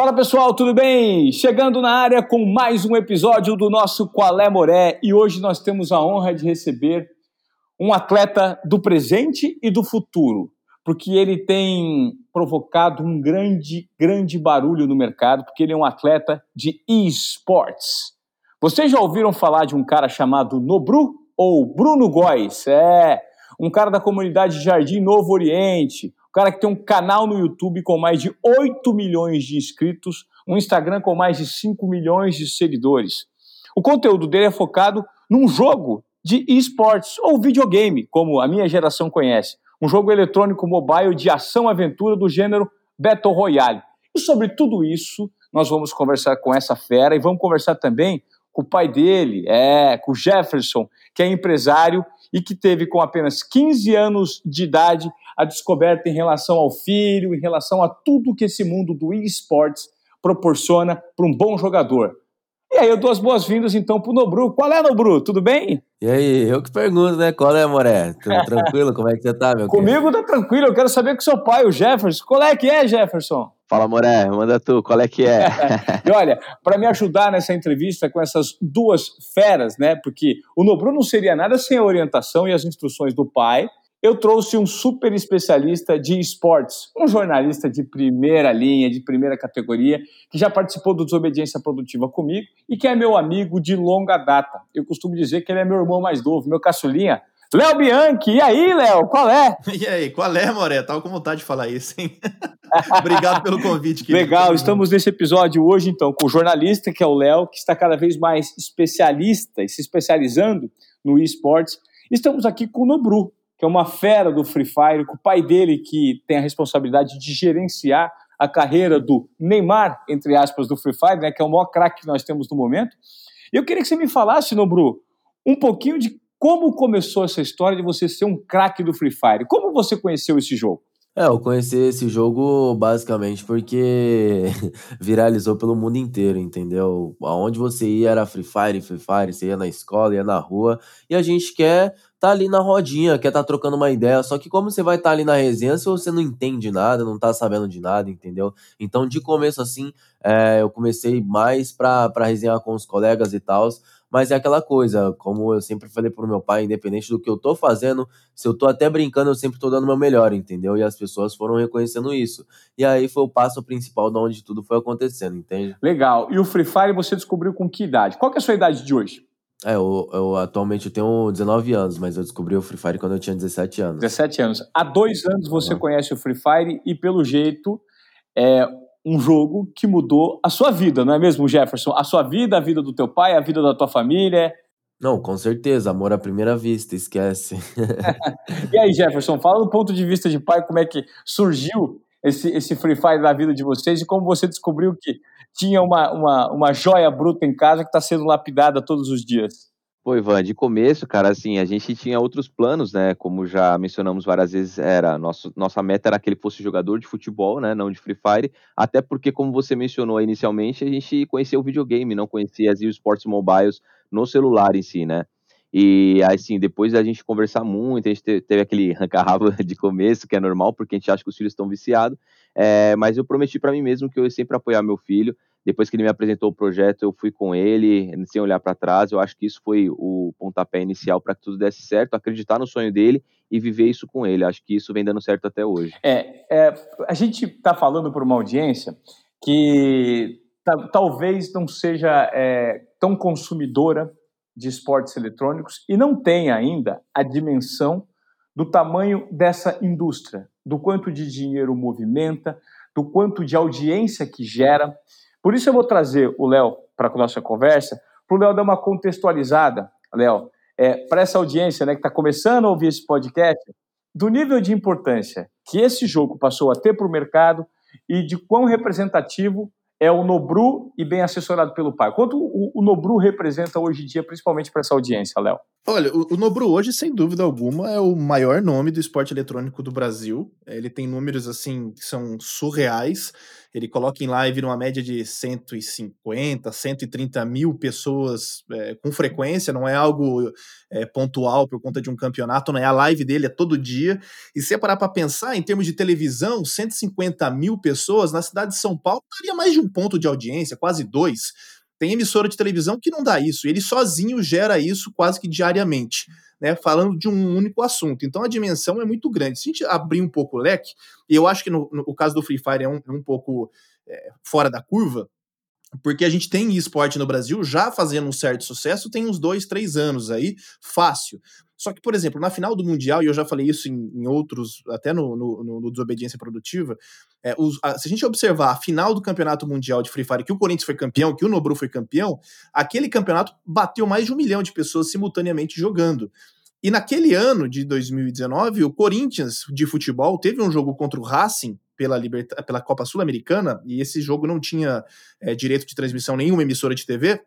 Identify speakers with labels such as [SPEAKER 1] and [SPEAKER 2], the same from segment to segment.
[SPEAKER 1] Fala pessoal, tudo bem? Chegando na área com mais um episódio do nosso Qual é Moré e hoje nós temos a honra de receber um atleta do presente e do futuro, porque ele tem provocado um grande, grande barulho no mercado, porque ele é um atleta de esports. Vocês já ouviram falar de um cara chamado Nobru ou Bruno Góes? É, um cara da comunidade Jardim Novo Oriente, o cara que tem um canal no YouTube com mais de 8 milhões de inscritos, um Instagram com mais de 5 milhões de seguidores. O conteúdo dele é focado num jogo de esportes ou videogame, como a minha geração conhece. Um jogo eletrônico mobile de ação-aventura do gênero Battle Royale. E sobre tudo isso, nós vamos conversar com essa fera e vamos conversar também com o pai dele, é, com o Jefferson, que é empresário e que teve com apenas 15 anos de idade a descoberta em relação ao filho, em relação a tudo que esse mundo do esportes proporciona para um bom jogador. E aí eu dou as boas-vindas então para o Nobru. Qual é, Nobru? Tudo bem?
[SPEAKER 2] E aí, eu que pergunto, né? Qual é, Moré? Tudo tranquilo? Como é que você tá, meu
[SPEAKER 1] Comigo tá tranquilo, eu quero saber com seu pai, o Jefferson. Qual é que é, Jefferson?
[SPEAKER 3] Fala, Moré, manda tu, qual é que é?
[SPEAKER 1] e olha, para me ajudar nessa entrevista com essas duas feras, né? Porque o Nobru não seria nada sem a orientação e as instruções do pai, eu trouxe um super especialista de esportes, um jornalista de primeira linha, de primeira categoria, que já participou do Desobediência Produtiva comigo e que é meu amigo de longa data. Eu costumo dizer que ele é meu irmão mais novo, meu caçulinha. Léo Bianchi, e aí, Léo, qual é?
[SPEAKER 4] E aí, qual é, Moré? Tava com vontade de falar isso, hein? Obrigado pelo convite.
[SPEAKER 1] Querido. Legal, estamos nesse episódio hoje, então, com o jornalista, que é o Léo, que está cada vez mais especialista e se especializando no esportes. Estamos aqui com o Nobru, que é uma fera do Free Fire, com o pai dele que tem a responsabilidade de gerenciar a carreira do Neymar, entre aspas, do Free Fire, né, que é o maior craque que nós temos no momento. E eu queria que você me falasse, Nobru, um pouquinho de como começou essa história de você ser um craque do Free Fire. Como você conheceu esse jogo?
[SPEAKER 2] É, eu conheci esse jogo basicamente porque viralizou pelo mundo inteiro, entendeu? Aonde você ia era Free Fire, Free Fire, você ia na escola, ia na rua, e a gente quer tá ali na rodinha, quer tá trocando uma ideia, só que como você vai estar tá ali na resenha se você não entende nada, não tá sabendo de nada, entendeu? Então, de começo assim, é, eu comecei mais pra, pra resenhar com os colegas e tal, mas é aquela coisa, como eu sempre falei pro meu pai, independente do que eu tô fazendo, se eu tô até brincando, eu sempre tô dando o meu melhor, entendeu? E as pessoas foram reconhecendo isso. E aí foi o passo principal de onde tudo foi acontecendo, entende?
[SPEAKER 1] Legal. E o Free Fire você descobriu com que idade? Qual que é a sua idade de hoje?
[SPEAKER 2] É, eu, eu atualmente eu tenho 19 anos, mas eu descobri o Free Fire quando eu tinha 17 anos.
[SPEAKER 1] 17 anos. Há dois anos você uhum. conhece o Free Fire e, pelo jeito, é, um jogo que mudou a sua vida, não é mesmo, Jefferson? A sua vida, a vida do teu pai, a vida da tua família.
[SPEAKER 2] Não, com certeza, amor à primeira vista, esquece.
[SPEAKER 1] e aí, Jefferson, fala do ponto de vista de pai, como é que surgiu esse, esse Free Fire na vida de vocês e como você descobriu que tinha uma, uma, uma joia bruta em casa que está sendo lapidada todos os dias.
[SPEAKER 3] Pô, Ivan, de começo, cara, assim, a gente tinha outros planos, né? Como já mencionamos várias vezes, era nosso, nossa meta era que ele fosse jogador de futebol, né? Não de Free Fire. Até porque, como você mencionou inicialmente, a gente conhecia o videogame, não conhecia as esportes mobiles no celular em si, né? E assim, depois da gente conversar muito, a gente teve aquele arranca-rabo de começo, que é normal, porque a gente acha que os filhos estão viciados. É, mas eu prometi para mim mesmo que eu ia sempre apoiar meu filho. Depois que ele me apresentou o projeto, eu fui com ele, sem olhar para trás. Eu acho que isso foi o pontapé inicial para que tudo desse certo, acreditar no sonho dele e viver isso com ele. Acho que isso vem dando certo até hoje.
[SPEAKER 1] É, é a gente está falando para uma audiência que talvez não seja é, tão consumidora de esportes eletrônicos e não tenha ainda a dimensão do tamanho dessa indústria, do quanto de dinheiro movimenta, do quanto de audiência que gera. Por isso eu vou trazer o Léo para a nossa conversa, para o Léo dar uma contextualizada, Léo, é, para essa audiência né, que está começando a ouvir esse podcast, do nível de importância que esse jogo passou a ter para o mercado e de quão representativo é o Nobru e bem assessorado pelo pai. Quanto o, o Nobru representa hoje em dia, principalmente para essa audiência, Léo?
[SPEAKER 4] Olha, o, Nobru hoje, sem dúvida alguma, é o maior nome do esporte eletrônico do Brasil. Ele tem números assim que são surreais. Ele coloca em live numa média de 150, 130 mil pessoas é, com frequência, não é algo é, pontual por conta de um campeonato, não é a live dele, é todo dia. E se parar para pensar, em termos de televisão, 150 mil pessoas na cidade de São Paulo daria mais de um ponto de audiência, quase dois tem emissora de televisão que não dá isso, ele sozinho gera isso quase que diariamente, né, falando de um único assunto. Então a dimensão é muito grande. Se a gente abrir um pouco o leque, e eu acho que no, no o caso do Free Fire é um, é um pouco é, fora da curva, porque a gente tem esporte no Brasil já fazendo um certo sucesso tem uns dois, três anos aí, fácil. Só que, por exemplo, na final do Mundial, e eu já falei isso em, em outros, até no, no, no Desobediência Produtiva, é, os, a, se a gente observar a final do Campeonato Mundial de Free Fire, que o Corinthians foi campeão, que o Nobru foi campeão, aquele campeonato bateu mais de um milhão de pessoas simultaneamente jogando. E naquele ano de 2019, o Corinthians de futebol teve um jogo contra o Racing pela, Liberta pela Copa Sul-Americana, e esse jogo não tinha é, direito de transmissão nenhuma emissora de TV,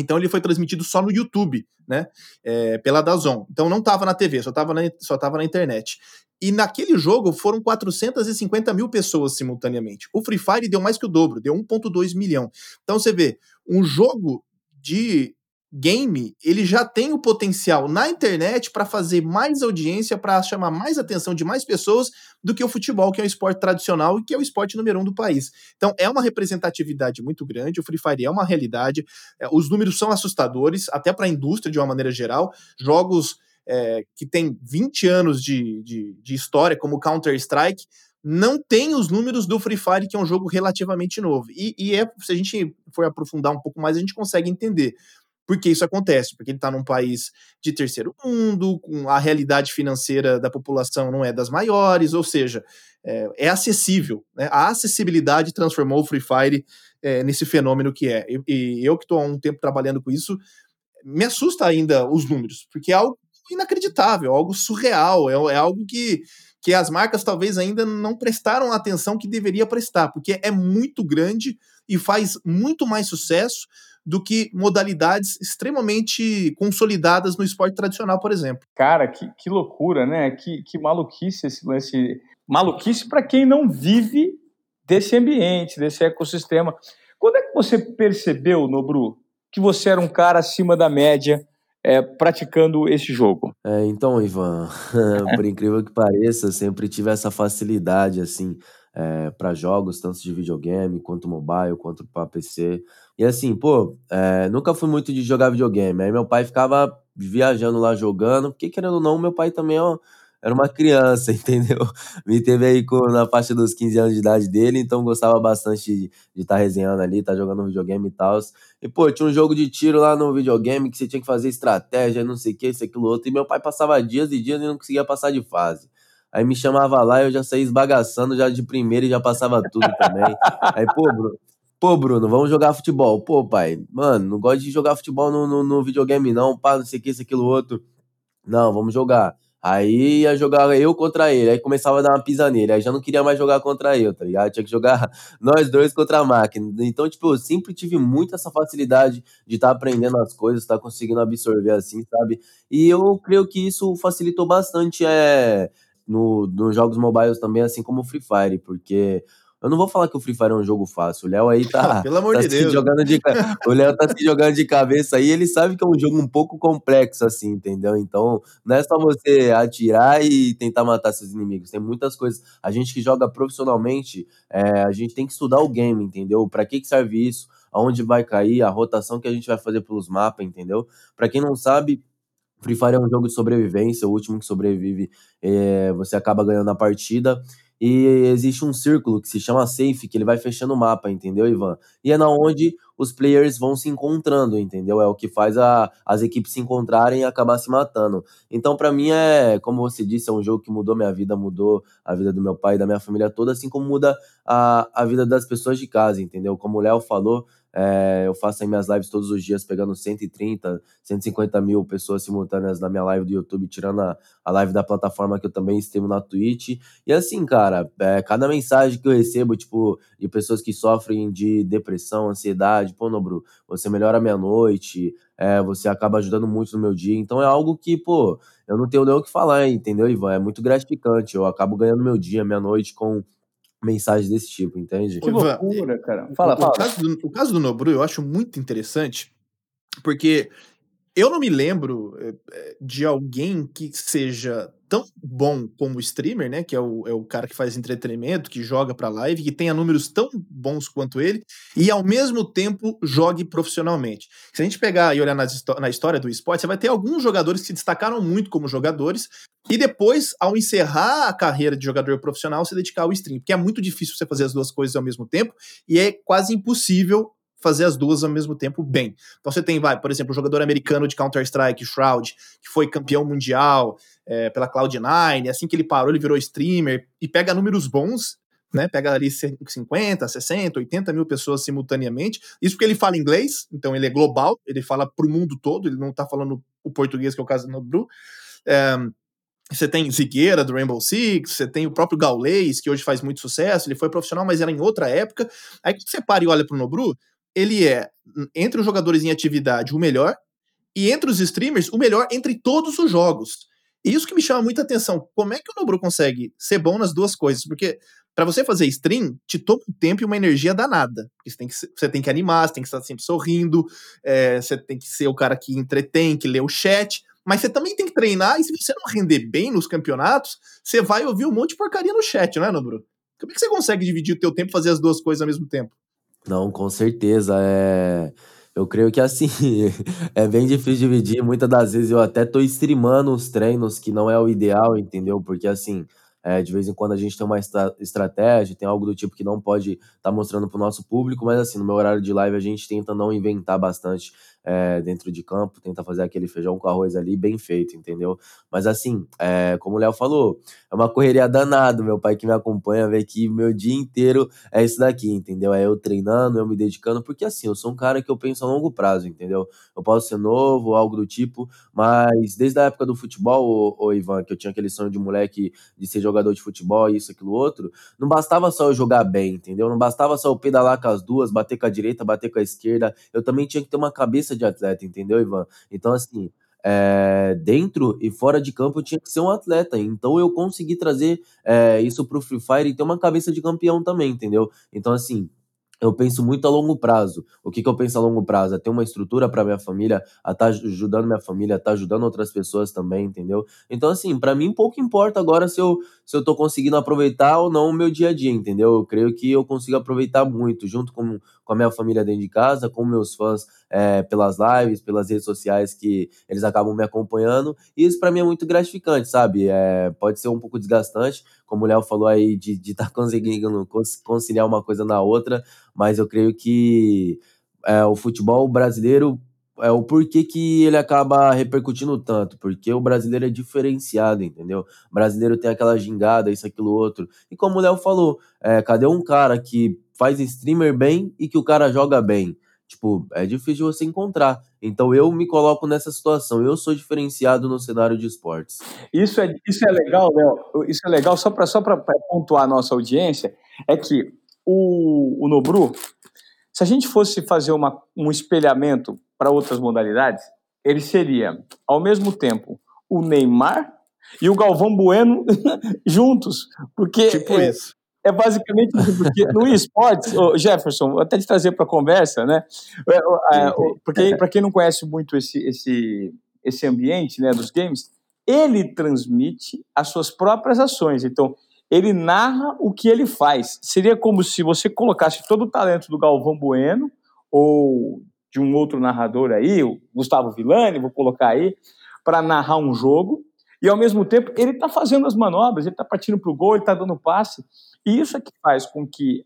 [SPEAKER 4] então ele foi transmitido só no YouTube, né? É, pela Dazon. Então não estava na TV, só estava na, só tava na internet. E naquele jogo foram 450 mil pessoas simultaneamente. O Free Fire deu mais que o dobro, deu 1,2 milhão. Então você vê, um jogo de game, ele já tem o potencial na internet para fazer mais audiência, para chamar mais atenção de mais pessoas do que o futebol, que é um esporte tradicional e que é o esporte número um do país. Então é uma representatividade muito grande, o Free Fire é uma realidade, é, os números são assustadores, até para a indústria de uma maneira geral. Jogos é, que têm 20 anos de, de, de história, como Counter-Strike, não tem os números do Free Fire, que é um jogo relativamente novo. E, e é, se a gente for aprofundar um pouco mais, a gente consegue entender por que isso acontece? Porque ele está num país de terceiro mundo, com a realidade financeira da população não é das maiores, ou seja, é, é acessível. Né? A acessibilidade transformou o Free Fire é, nesse fenômeno que é. E, e eu que estou há um tempo trabalhando com isso, me assusta ainda os números, porque é algo inacreditável, algo surreal, é, é algo que que as marcas talvez ainda não prestaram a atenção que deveria prestar, porque é muito grande e faz muito mais sucesso do que modalidades extremamente consolidadas no esporte tradicional, por exemplo.
[SPEAKER 1] Cara, que, que loucura, né? Que, que maluquice esse lance. Maluquice para quem não vive desse ambiente, desse ecossistema. Quando é que você percebeu, Nobru, que você era um cara acima da média é, praticando esse jogo?
[SPEAKER 2] É, então, Ivan, por incrível que pareça, sempre tive essa facilidade, assim, é, para jogos, tanto de videogame, quanto mobile, quanto para PC. E assim, pô, é, nunca fui muito de jogar videogame. Aí meu pai ficava viajando lá jogando, porque querendo ou não, meu pai também ó, era uma criança, entendeu? Me teve aí com, na faixa dos 15 anos de idade dele, então gostava bastante de estar tá resenhando ali, estar tá jogando videogame e tal. E, pô, tinha um jogo de tiro lá no videogame que você tinha que fazer estratégia, não sei o que, isso, aquilo, outro. E meu pai passava dias e dias e não conseguia passar de fase. Aí me chamava lá eu já saía esbagaçando já de primeira e já passava tudo também. Aí, pô, Bruno, pô, Bruno, vamos jogar futebol. Pô, pai, mano, não gosto de jogar futebol no, no, no videogame, não, pá, não sei o que, isso, aquilo, outro. Não, vamos jogar. Aí ia jogar eu contra ele, aí começava a dar uma pisa nele, aí já não queria mais jogar contra eu, tá ligado? Tinha que jogar nós dois contra a máquina. Então, tipo, eu sempre tive muito essa facilidade de estar tá aprendendo as coisas, estar tá conseguindo absorver assim, sabe? E eu creio que isso facilitou bastante é, no, nos jogos mobiles também, assim como o Free Fire, porque eu não vou falar que o Free Fire é um jogo fácil. O Léo aí tá,
[SPEAKER 4] Pelo amor
[SPEAKER 2] tá
[SPEAKER 4] de Deus.
[SPEAKER 2] jogando de o Léo tá se jogando de cabeça aí, ele sabe que é um jogo um pouco complexo assim, entendeu? Então, não é só você atirar e tentar matar seus inimigos. Tem muitas coisas. A gente que joga profissionalmente, é, a gente tem que estudar o game, entendeu? Para que que serve isso? Aonde vai cair, a rotação que a gente vai fazer pelos mapas, entendeu? Para quem não sabe, Free Fire é um jogo de sobrevivência, o último que sobrevive, é, você acaba ganhando a partida. E existe um círculo que se chama safe, que ele vai fechando o mapa, entendeu, Ivan? E é na onde os players vão se encontrando, entendeu? É o que faz a, as equipes se encontrarem e acabar se matando. Então, para mim, é, como você disse, é um jogo que mudou minha vida, mudou a vida do meu pai da minha família toda, assim como muda a, a vida das pessoas de casa, entendeu? Como o Léo falou, é, eu faço minhas lives todos os dias, pegando 130, 150 mil pessoas simultâneas na minha live do YouTube, tirando a, a live da plataforma que eu também streamo na Twitch. E assim, cara, é, cada mensagem que eu recebo, tipo, de pessoas que sofrem de depressão, ansiedade, pô, Nobru, você melhora a minha noite, é, você acaba ajudando muito no meu dia. Então é algo que, pô, eu não tenho nem o que falar, entendeu, Ivan? É muito gratificante. Eu acabo ganhando meu dia, minha noite com mensagens desse tipo, entende?
[SPEAKER 1] Que loucura, cara. Fala,
[SPEAKER 4] o,
[SPEAKER 1] fala.
[SPEAKER 4] O caso, do, o caso do Nobru eu acho muito interessante, porque eu não me lembro eh, de alguém que seja tão bom como streamer, né? Que é o, é o cara que faz entretenimento, que joga pra live, que tenha números tão bons quanto ele, e ao mesmo tempo jogue profissionalmente. Se a gente pegar e olhar na história do esporte, você vai ter alguns jogadores que se destacaram muito como jogadores, e depois, ao encerrar a carreira de jogador profissional, se dedicar ao stream. Porque é muito difícil você fazer as duas coisas ao mesmo tempo, e é quase impossível fazer as duas ao mesmo tempo bem. Então você tem, vai, por exemplo, o jogador americano de Counter-Strike, Shroud, que foi campeão mundial é, pela Cloud9, assim que ele parou, ele virou streamer e pega números bons, né? Pega ali 50, 60, 80 mil pessoas simultaneamente. Isso porque ele fala inglês, então ele é global, ele fala para o mundo todo, ele não está falando o português, que é o caso do Nobru. É, você tem Zigueira do Rainbow Six, você tem o próprio Gaulês, que hoje faz muito sucesso, ele foi profissional, mas era em outra época. Aí quando você para e olha pro Nobru, ele é, entre os jogadores em atividade, o melhor, e entre os streamers, o melhor entre todos os jogos. Isso que me chama muita atenção. Como é que o Nobru consegue ser bom nas duas coisas? Porque para você fazer stream, te toma um tempo e uma energia danada. Você tem que, você tem que animar, você tem que estar sempre sorrindo, é, você tem que ser o cara que entretém, que lê o chat. Mas você também tem que treinar, e se você não render bem nos campeonatos, você vai ouvir um monte de porcaria no chat, não é, Nobru? Como é que você consegue dividir o teu tempo e fazer as duas coisas ao mesmo tempo?
[SPEAKER 2] Não, com certeza. É... Eu creio que assim, é bem difícil dividir. Muitas das vezes eu até tô streamando os treinos, que não é o ideal, entendeu? Porque assim, é, de vez em quando a gente tem uma estra estratégia, tem algo do tipo que não pode estar tá mostrando para o nosso público, mas assim, no meu horário de live a gente tenta não inventar bastante é, dentro de campo, tenta fazer aquele feijão com arroz ali bem feito, entendeu? Mas assim, é, como o Léo falou, é uma correria danada. Meu pai que me acompanha vê que meu dia inteiro é isso daqui, entendeu? É eu treinando, eu me dedicando, porque assim, eu sou um cara que eu penso a longo prazo, entendeu? Eu posso ser novo, algo do tipo, mas desde a época do futebol, ô, ô Ivan, que eu tinha aquele sonho de moleque de ser jogador de futebol, isso, aquilo, outro, não bastava só eu jogar bem, entendeu? Não bastava só eu pedalar com as duas, bater com a direita, bater com a esquerda, eu também tinha que ter uma cabeça cabeça de atleta, entendeu, Ivan? Então, assim, é, dentro e fora de campo eu tinha que ser um atleta. Então eu consegui trazer é, isso pro Free Fire e ter uma cabeça de campeão também, entendeu? Então, assim, eu penso muito a longo prazo. O que, que eu penso a longo prazo? É ter uma estrutura para minha família, a estar tá ajudando minha família, a estar tá ajudando outras pessoas também, entendeu? Então, assim, para mim pouco importa agora se eu, se eu tô conseguindo aproveitar ou não o meu dia a dia, entendeu? Eu creio que eu consigo aproveitar muito, junto com, com a minha família dentro de casa, com meus fãs é, pelas lives, pelas redes sociais que eles acabam me acompanhando. E isso para mim é muito gratificante, sabe? É, pode ser um pouco desgastante, como o Léo falou aí, de estar tá conseguindo conciliar uma coisa na outra, mas eu creio que é, o futebol brasileiro é o porquê que ele acaba repercutindo tanto, porque o brasileiro é diferenciado, entendeu? O brasileiro tem aquela gingada, isso, aquilo, outro. E como o Léo falou, é, cadê um cara que faz streamer bem e que o cara joga bem? Tipo, é difícil você encontrar. Então eu me coloco nessa situação. Eu sou diferenciado no cenário de esportes.
[SPEAKER 1] Isso é, isso é legal, Léo. Isso é legal, só para só pontuar a nossa audiência, é que o, o Nobru, se a gente fosse fazer uma, um espelhamento para outras modalidades, ele seria, ao mesmo tempo, o Neymar e o Galvão Bueno juntos. Porque
[SPEAKER 4] tipo é, isso.
[SPEAKER 1] É basicamente isso, porque no esportes, Jefferson, vou até te trazer para a conversa, né? É, porque para quem não conhece muito esse, esse, esse ambiente né, dos games, ele transmite as suas próprias ações. Então, ele narra o que ele faz. Seria como se você colocasse todo o talento do Galvão Bueno ou de um outro narrador aí, o Gustavo Villani, vou colocar aí, para narrar um jogo, e ao mesmo tempo ele está fazendo as manobras, ele está partindo para o gol, ele está dando passe. E isso é que faz com que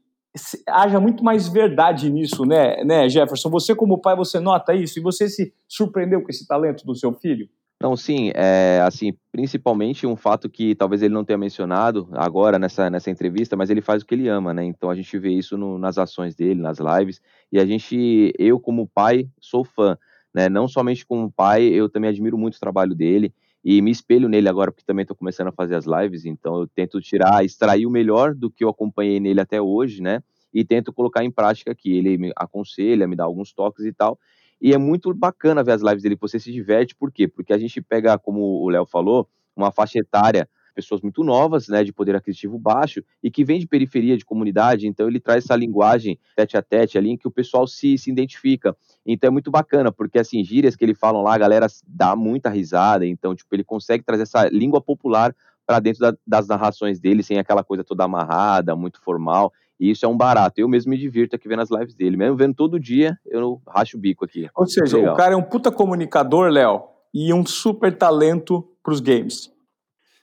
[SPEAKER 1] haja muito mais verdade nisso, né, né, Jefferson? Você, como pai, você nota isso e você se surpreendeu com esse talento do seu filho?
[SPEAKER 3] Não, sim, é, assim, principalmente um fato que talvez ele não tenha mencionado agora nessa, nessa entrevista, mas ele faz o que ele ama, né? Então a gente vê isso no, nas ações dele, nas lives, e a gente, eu como pai, sou fã, né? Não somente como pai, eu também admiro muito o trabalho dele, e me espelho nele agora, porque também estou começando a fazer as lives, então eu tento tirar, extrair o melhor do que eu acompanhei nele até hoje, né? e tento colocar em prática aqui. Ele me aconselha, me dá alguns toques e tal. E é muito bacana ver as lives dele, você se diverte, por quê? Porque a gente pega, como o Léo falou, uma faixa etária, pessoas muito novas, né, de poder aquisitivo baixo, e que vem de periferia, de comunidade, então ele traz essa linguagem tete a tete ali, em que o pessoal se, se identifica. Então é muito bacana, porque assim, gírias que ele falam lá, a galera dá muita risada, então, tipo, ele consegue trazer essa língua popular para dentro da, das narrações dele, sem aquela coisa toda amarrada, muito formal. E isso é um barato. Eu mesmo me divirto aqui vendo as lives dele. Mesmo vendo todo dia, eu racho o bico aqui.
[SPEAKER 1] Ou seja, Legal. o cara é um puta comunicador, Léo, e um super talento pros games.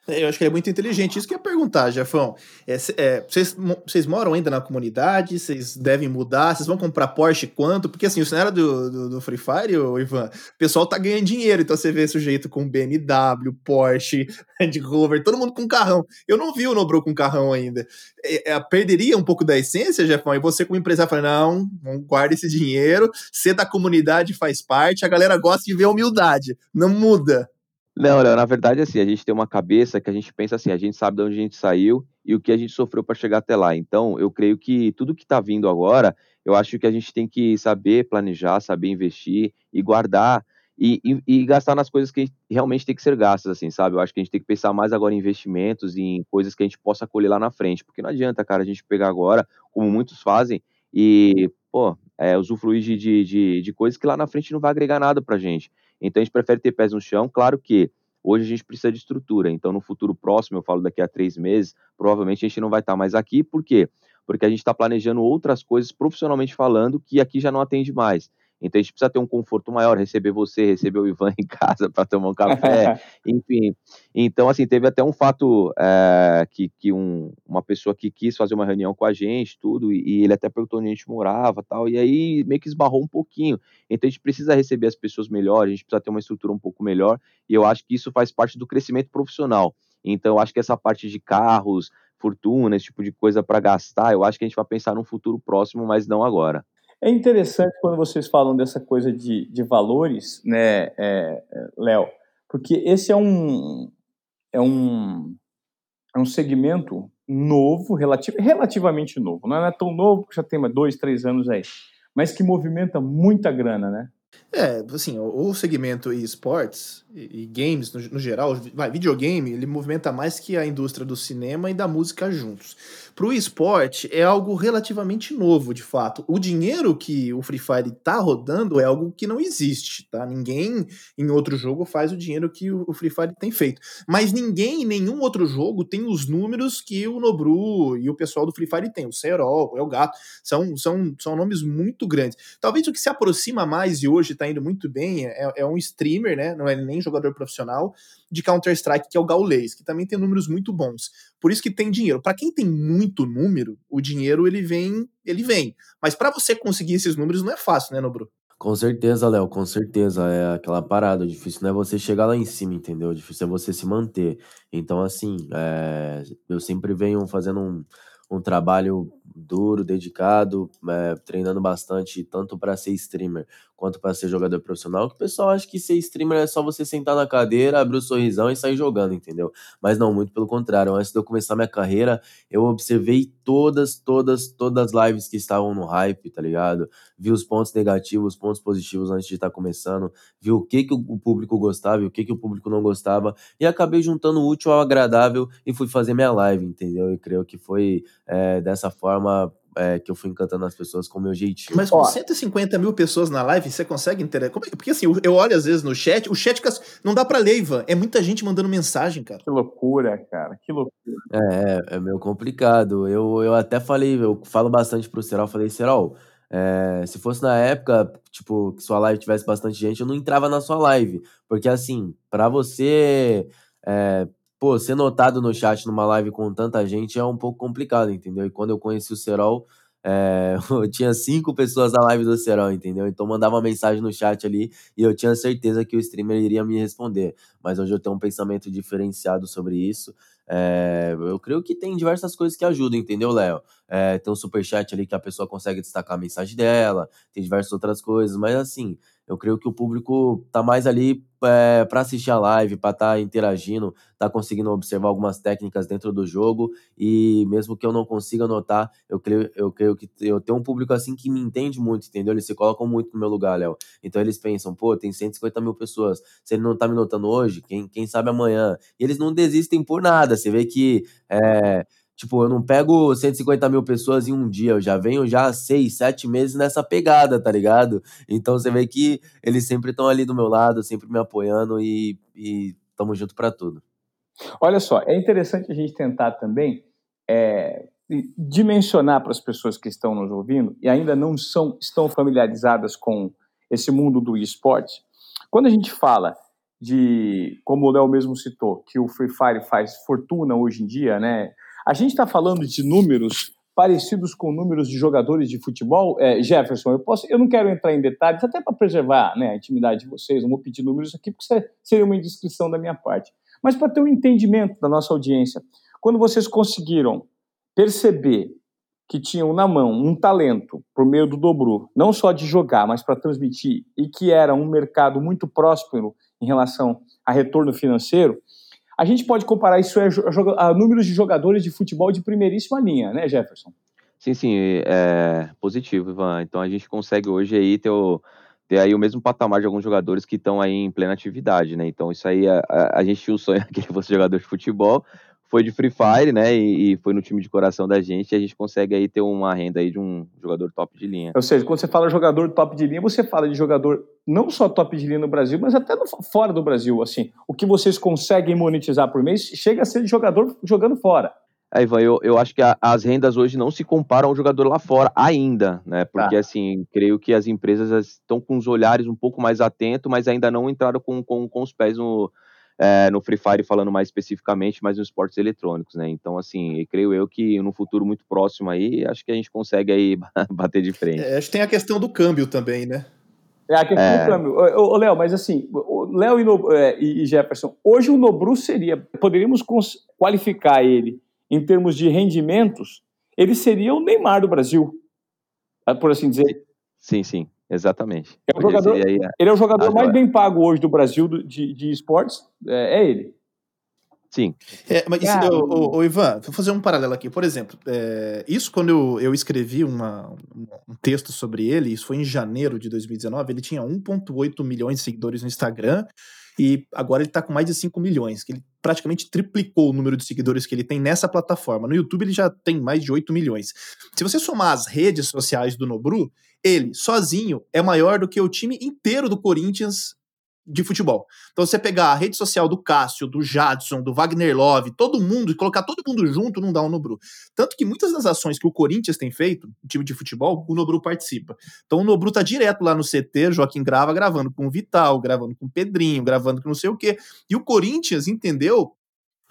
[SPEAKER 4] Eu acho que é muito inteligente. Isso que eu ia perguntar, Jefão. É, é, vocês, vocês moram ainda na comunidade? Vocês devem mudar? Vocês vão comprar Porsche quanto? Porque assim, o cenário do, do, do Free Fire, ô, Ivan, o pessoal tá ganhando dinheiro. Então você vê sujeito com BMW, Porsche, Land Rover, todo mundo com carrão. Eu não vi o Nobro com carrão ainda. É, é, perderia um pouco da essência, Jefão? E você, como empresário, fala: não, não guarda esse dinheiro. Ser da comunidade faz parte. A galera gosta de ver humildade. Não muda.
[SPEAKER 3] Não, na verdade, assim, a gente tem uma cabeça que a gente pensa assim, a gente sabe de onde a gente saiu e o que a gente sofreu para chegar até lá. Então, eu creio que tudo que está vindo agora, eu acho que a gente tem que saber planejar, saber investir e guardar e, e, e gastar nas coisas que realmente tem que ser gastas, assim, sabe? Eu acho que a gente tem que pensar mais agora em investimentos, em coisas que a gente possa colher lá na frente, porque não adianta, cara, a gente pegar agora, como muitos fazem, e, pô, é, usufruir de, de, de, de coisas que lá na frente não vai agregar nada pra gente. Então a gente prefere ter pés no chão. Claro que hoje a gente precisa de estrutura. Então no futuro próximo, eu falo daqui a três meses, provavelmente a gente não vai estar mais aqui. Por quê? Porque a gente está planejando outras coisas profissionalmente falando que aqui já não atende mais. Então a gente precisa ter um conforto maior, receber você, receber o Ivan em casa para tomar um café, enfim. Então, assim, teve até um fato é, que, que um, uma pessoa que quis fazer uma reunião com a gente, tudo, e, e, ele até perguntou onde a gente morava tal, e aí meio que esbarrou um pouquinho. Então a gente precisa receber as pessoas melhor, a gente precisa ter uma estrutura um pouco melhor, e eu acho que isso faz parte do crescimento profissional. Então, eu acho que essa parte de carros, fortuna, esse tipo de coisa para gastar, eu acho que a gente vai pensar num futuro próximo, mas não agora.
[SPEAKER 1] É interessante quando vocês falam dessa coisa de, de valores, né, é, é, Léo, porque esse é um, é um, é um segmento novo, relativo, relativamente novo. Não é tão novo, porque já tem dois, três anos aí, mas que movimenta muita grana, né?
[SPEAKER 4] É, assim, o, o segmento esportes e, e games no, no, geral, vai, videogame, ele movimenta mais que a indústria do cinema e da música juntos. Para o esporte é algo relativamente novo, de fato. O dinheiro que o Free Fire está rodando é algo que não existe, tá? Ninguém em outro jogo faz o dinheiro que o Free Fire tem feito. Mas ninguém em nenhum outro jogo tem os números que o Nobru e o pessoal do Free Fire tem. O Serol, o Gato, são, são, são nomes muito grandes. Talvez o que se aproxima mais e hoje está indo muito bem é, é um streamer, né? Não é nem jogador profissional de Counter-Strike, que é o Gaules, que também tem números muito bons. Por isso que tem dinheiro. Para quem tem muito número, o dinheiro ele vem, ele vem. Mas para você conseguir esses números não é fácil, né, Nobru?
[SPEAKER 2] Com certeza, Léo, com certeza. É aquela parada. O difícil não é você chegar lá em cima, entendeu? O difícil é você se manter. Então, assim, é... eu sempre venho fazendo um, um trabalho duro, dedicado, é, treinando bastante, tanto para ser streamer quanto para ser jogador profissional, que o pessoal acha que ser streamer é só você sentar na cadeira, abrir o sorrisão e sair jogando, entendeu? Mas não, muito pelo contrário. Antes de eu começar minha carreira, eu observei todas, todas, todas as lives que estavam no hype, tá ligado? Vi os pontos negativos, os pontos positivos antes de estar começando, vi o que, que o público gostava e o que, que o público não gostava, e acabei juntando o útil ao agradável e fui fazer minha live, entendeu? E creio que foi é, dessa forma é, que eu fui encantando as pessoas com o meu jeitinho.
[SPEAKER 4] Mas com Ó, 150 mil pessoas na live, você consegue interagir? É? Porque assim, eu olho às vezes no chat, o chat não dá pra ler, Ivan. É muita gente mandando mensagem, cara.
[SPEAKER 1] Que loucura, cara. Que loucura.
[SPEAKER 2] É, é, é meio complicado. Eu, eu até falei, eu falo bastante pro Serol, falei, Serol, é, se fosse na época, tipo, que sua live tivesse bastante gente, eu não entrava na sua live. Porque assim, para você. É, pô, ser notado no chat numa live com tanta gente é um pouco complicado, entendeu? E quando eu conheci o Serol, é, eu tinha cinco pessoas na live do Serol, entendeu? Então mandava uma mensagem no chat ali e eu tinha certeza que o streamer iria me responder. Mas hoje eu tenho um pensamento diferenciado sobre isso. É, eu creio que tem diversas coisas que ajudam, entendeu, Léo? É, tem um superchat ali que a pessoa consegue destacar a mensagem dela, tem diversas outras coisas, mas assim, eu creio que o público tá mais ali é, para assistir a live, para estar tá interagindo, tá conseguindo observar algumas técnicas dentro do jogo e mesmo que eu não consiga notar, eu creio, eu creio que eu tenho um público assim que me entende muito, entendeu? Eles se colocam muito no meu lugar, Léo. Então eles pensam, pô, tem 150 mil pessoas, se ele não tá me notando hoje, quem, quem sabe amanhã? E eles não desistem por nada, você vê que é, Tipo, eu não pego 150 mil pessoas em um dia, eu já venho já seis, sete meses nessa pegada, tá ligado? Então você vê que eles sempre estão ali do meu lado, sempre me apoiando e, e tamo junto para tudo.
[SPEAKER 1] Olha só, é interessante a gente tentar também é, dimensionar para as pessoas que estão nos ouvindo e ainda não são estão familiarizadas com esse mundo do esporte. Quando a gente fala de, como o Léo mesmo citou, que o Free Fire faz fortuna hoje em dia, né? A gente está falando de números parecidos com números de jogadores de futebol. É, Jefferson, eu, posso, eu não quero entrar em detalhes, até para preservar né, a intimidade de vocês, não vou pedir números aqui, porque seria uma indiscrição da minha parte. Mas para ter um entendimento da nossa audiência, quando vocês conseguiram perceber que tinham na mão um talento por meio do Dobru, não só de jogar, mas para transmitir, e que era um mercado muito próspero em relação a retorno financeiro, a gente pode comparar isso a, a números de jogadores de futebol de primeiríssima linha, né, Jefferson?
[SPEAKER 3] Sim, sim, é positivo, Ivan. Então a gente consegue hoje aí ter, o, ter aí o mesmo patamar de alguns jogadores que estão aí em plena atividade, né? Então isso aí, a, a gente tinha o sonho que fosse jogador de futebol, foi de Free Fire, né? E, e, foi no time de coração da gente. E a gente consegue aí ter uma renda aí de um jogador top de linha.
[SPEAKER 1] Ou seja, quando você fala jogador top de linha, você fala de jogador não só top de linha no Brasil, mas até no, fora do Brasil. Assim, o que vocês conseguem monetizar por mês chega a ser de jogador jogando fora.
[SPEAKER 3] É, Ivan, eu, eu acho que a, as rendas hoje não se comparam ao jogador lá fora ainda, né? Porque, tá. assim, creio que as empresas estão com os olhares um pouco mais atentos, mas ainda não entraram com, com, com os pés no, é, no Free Fire falando mais especificamente, mas nos esportes eletrônicos, né? Então, assim, creio eu que no futuro muito próximo aí, acho que a gente consegue aí bater de frente.
[SPEAKER 4] É, acho que tem a questão do câmbio também, né?
[SPEAKER 1] É a questão é... do câmbio. Ô, Léo, mas assim, Léo e, no, é, e, Jefferson, hoje o Nobru seria, poderíamos qualificar ele em termos de rendimentos, ele seria o Neymar do Brasil, por assim dizer.
[SPEAKER 3] Sim, sim. Exatamente.
[SPEAKER 1] É jogador, ele é o jogador mais bem pago hoje do Brasil de, de esportes, é, é ele.
[SPEAKER 3] Sim.
[SPEAKER 4] É, mas isso, o, o, Ivan, vou fazer um paralelo aqui. Por exemplo, é, isso quando eu, eu escrevi uma, um texto sobre ele, isso foi em janeiro de 2019, ele tinha 1,8 milhões de seguidores no Instagram e agora ele está com mais de 5 milhões, que ele praticamente triplicou o número de seguidores que ele tem nessa plataforma. No YouTube ele já tem mais de 8 milhões. Se você somar as redes sociais do Nobru, ele sozinho é maior do que o time inteiro do Corinthians de futebol. Então, você pegar a rede social do Cássio, do Jadson, do Wagner Love, todo mundo, e colocar todo mundo junto, não dá um Nobru. Tanto que muitas das ações que o Corinthians tem feito, time de futebol, o Nobru participa. Então, o Nobru tá direto lá no CT, Joaquim grava, gravando com o Vital, gravando com o Pedrinho, gravando com não sei o quê. E o Corinthians entendeu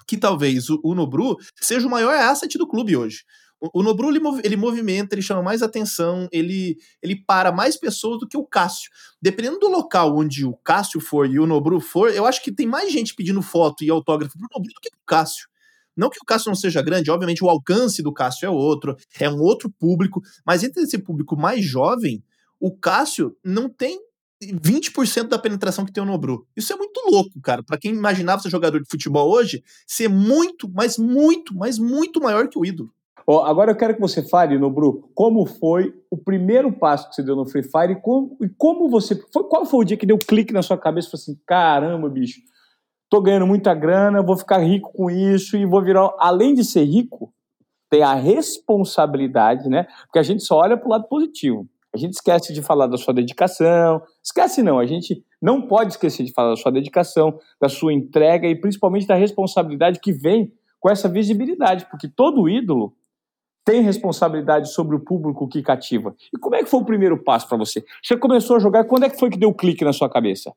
[SPEAKER 4] que talvez o, o Nobru seja o maior asset do clube hoje. O, Nobru ele, mov, ele, movimenta, ele chama mais atenção, ele, ele para mais pessoas do que o Cássio. Dependendo do local onde o Cássio for e o Nobru for, eu acho que tem mais gente pedindo foto e autógrafo pro Nobru do que pro Cássio. Não que o Cássio não seja grande, obviamente o alcance do Cássio é outro, é um outro público, mas entre esse público mais jovem, o Cássio não tem 20% da penetração que tem o Nobru. Isso é muito louco, cara. Para quem imaginava ser jogador de futebol hoje, ser muito, mas muito, mas muito maior que o ídolo.
[SPEAKER 1] Oh, agora eu quero que você fale, Nobru, como foi o primeiro passo que você deu no Free Fire e como, e como você. Foi, qual foi o dia que deu clique na sua cabeça e falou assim: caramba, bicho, tô ganhando muita grana, vou ficar rico com isso e vou virar. Além de ser rico, tem a responsabilidade, né? Porque a gente só olha para o lado positivo. A gente esquece de falar da sua dedicação. Esquece não, a gente não pode esquecer de falar da sua dedicação, da sua entrega e principalmente da responsabilidade que vem com essa visibilidade, porque todo ídolo tem responsabilidade sobre o público que cativa. E como é que foi o primeiro passo para você? Você começou a jogar, quando é que foi que deu o clique na sua cabeça?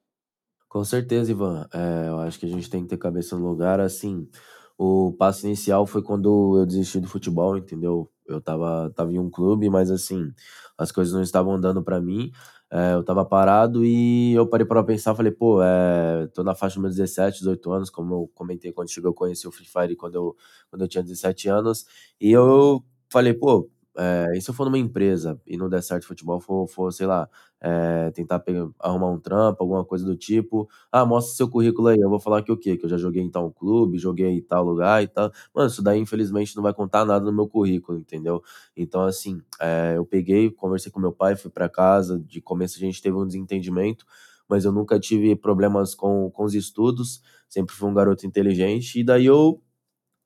[SPEAKER 2] Com certeza, Ivan. É, eu acho que a gente tem que ter cabeça no lugar. Assim, o passo inicial foi quando eu desisti do futebol, entendeu? eu tava, tava em um clube, mas assim, as coisas não estavam dando para mim. É, eu tava parado e eu parei para pensar, falei, pô, é, tô na faixa dos meus 17, 18 anos, como eu comentei quando eu conheci o Free Fire quando eu, quando eu tinha 17 anos, e eu falei, pô, é, e se eu for numa empresa e não der certo futebol, for, for sei lá, é, tentar pegar, arrumar um trampo, alguma coisa do tipo, ah, mostra seu currículo aí, eu vou falar que o quê? Que eu já joguei em tal clube, joguei em tal lugar e tal. Mano, isso daí infelizmente não vai contar nada no meu currículo, entendeu? Então, assim, é, eu peguei, conversei com meu pai, fui para casa, de começo a gente teve um desentendimento, mas eu nunca tive problemas com, com os estudos, sempre fui um garoto inteligente, e daí eu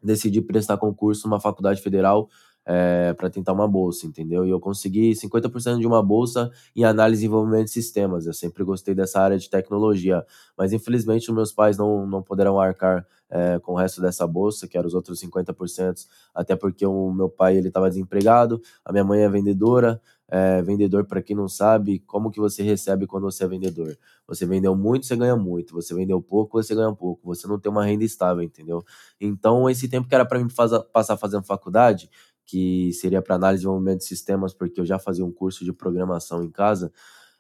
[SPEAKER 2] decidi prestar concurso numa faculdade federal é, para tentar uma bolsa, entendeu? E eu consegui 50% de uma bolsa em análise e desenvolvimento de sistemas. Eu sempre gostei dessa área de tecnologia, mas infelizmente meus pais não, não poderão arcar é, com o resto dessa bolsa, que era os outros 50%, até porque o meu pai ele estava desempregado, a minha mãe é vendedora, é, vendedor, para quem não sabe, como que você recebe quando você é vendedor? Você vendeu muito, você ganha muito. Você vendeu pouco, você ganha pouco. Você não tem uma renda estável, entendeu? Então, esse tempo que era para mim passar fazendo faculdade, que seria para análise e desenvolvimento de sistemas, porque eu já fazia um curso de programação em casa.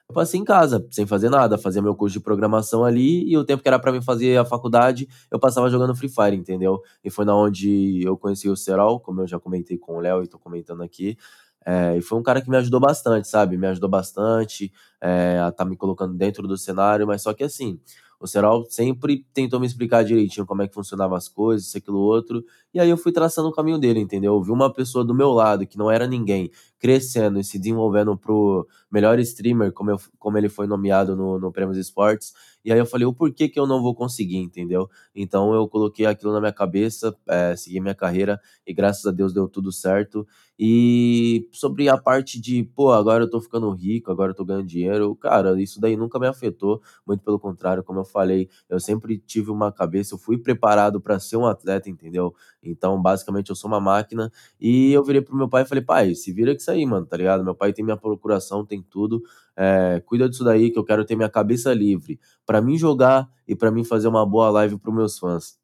[SPEAKER 2] Eu passei em casa, sem fazer nada, fazia meu curso de programação ali e o tempo que era para mim fazer a faculdade, eu passava jogando Free Fire, entendeu? E foi na onde eu conheci o Serol, como eu já comentei com o Léo e tô comentando aqui. É, e foi um cara que me ajudou bastante, sabe? Me ajudou bastante é, a estar tá me colocando dentro do cenário, mas só que assim, o Serol sempre tentou me explicar direitinho como é que funcionavam as coisas, isso, aquilo, outro. E aí eu fui traçando o caminho dele, entendeu? Eu vi uma pessoa do meu lado, que não era ninguém, crescendo e se desenvolvendo pro melhor streamer, como, eu, como ele foi nomeado no, no Prêmios Esportes. E aí eu falei, o porquê que eu não vou conseguir, entendeu? Então eu coloquei aquilo na minha cabeça, é, segui minha carreira e graças a Deus deu tudo certo. E sobre a parte de, pô, agora eu tô ficando rico, agora eu tô ganhando dinheiro, cara, isso daí nunca me afetou, muito pelo contrário, como eu falei, eu sempre tive uma cabeça, eu fui preparado para ser um atleta, entendeu? Então, basicamente, eu sou uma máquina. E eu virei pro meu pai e falei, pai, se vira que isso aí, mano, tá ligado? Meu pai tem minha procuração, tem tudo. É, cuida disso daí, que eu quero ter minha cabeça livre para mim jogar e para mim fazer uma boa live pros meus fãs.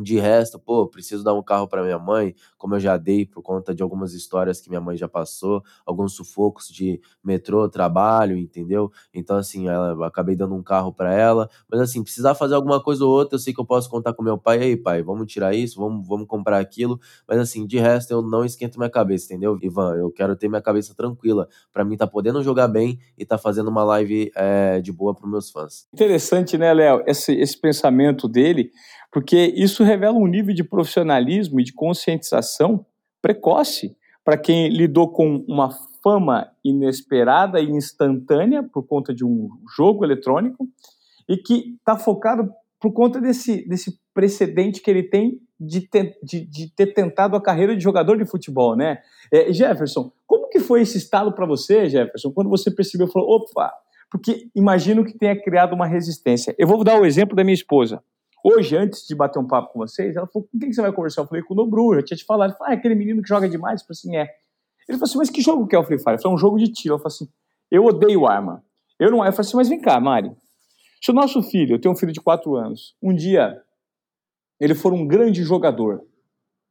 [SPEAKER 2] De resto, pô, preciso dar um carro para minha mãe, como eu já dei por conta de algumas histórias que minha mãe já passou, alguns sufocos de metrô, trabalho, entendeu? Então, assim, ela, acabei dando um carro para ela. Mas, assim, precisar fazer alguma coisa ou outra, eu sei que eu posso contar com meu pai. Aí, pai, vamos tirar isso, vamos, vamos comprar aquilo. Mas, assim, de resto, eu não esquento minha cabeça, entendeu? Ivan, eu quero ter minha cabeça tranquila para mim tá podendo jogar bem e tá fazendo uma live é, de boa pros meus fãs.
[SPEAKER 1] Interessante, né, Léo? Esse, esse pensamento dele porque isso revela um nível de profissionalismo e de conscientização precoce para quem lidou com uma fama inesperada e instantânea por conta de um jogo eletrônico e que está focado por conta desse, desse precedente que ele tem de ter, de, de ter tentado a carreira de jogador de futebol, né? É, Jefferson, como que foi esse estalo para você, Jefferson, quando você percebeu, falou, opa, porque imagino que tenha criado uma resistência. Eu vou dar o exemplo da minha esposa. Hoje, antes de bater um papo com vocês, ela falou: com quem você vai conversar? Eu falei: com o Nobru, eu tinha te falado. Ele falou: ah, aquele menino que joga demais? Eu falei assim: é. Ele falou assim: mas que jogo que é o Free Fire? Eu falei: é um jogo de tiro. Eu falei assim: eu odeio arma. Eu não. Eu falei assim: mas vem cá, Mari. Se o nosso filho, eu tenho um filho de 4 anos, um dia ele for um grande jogador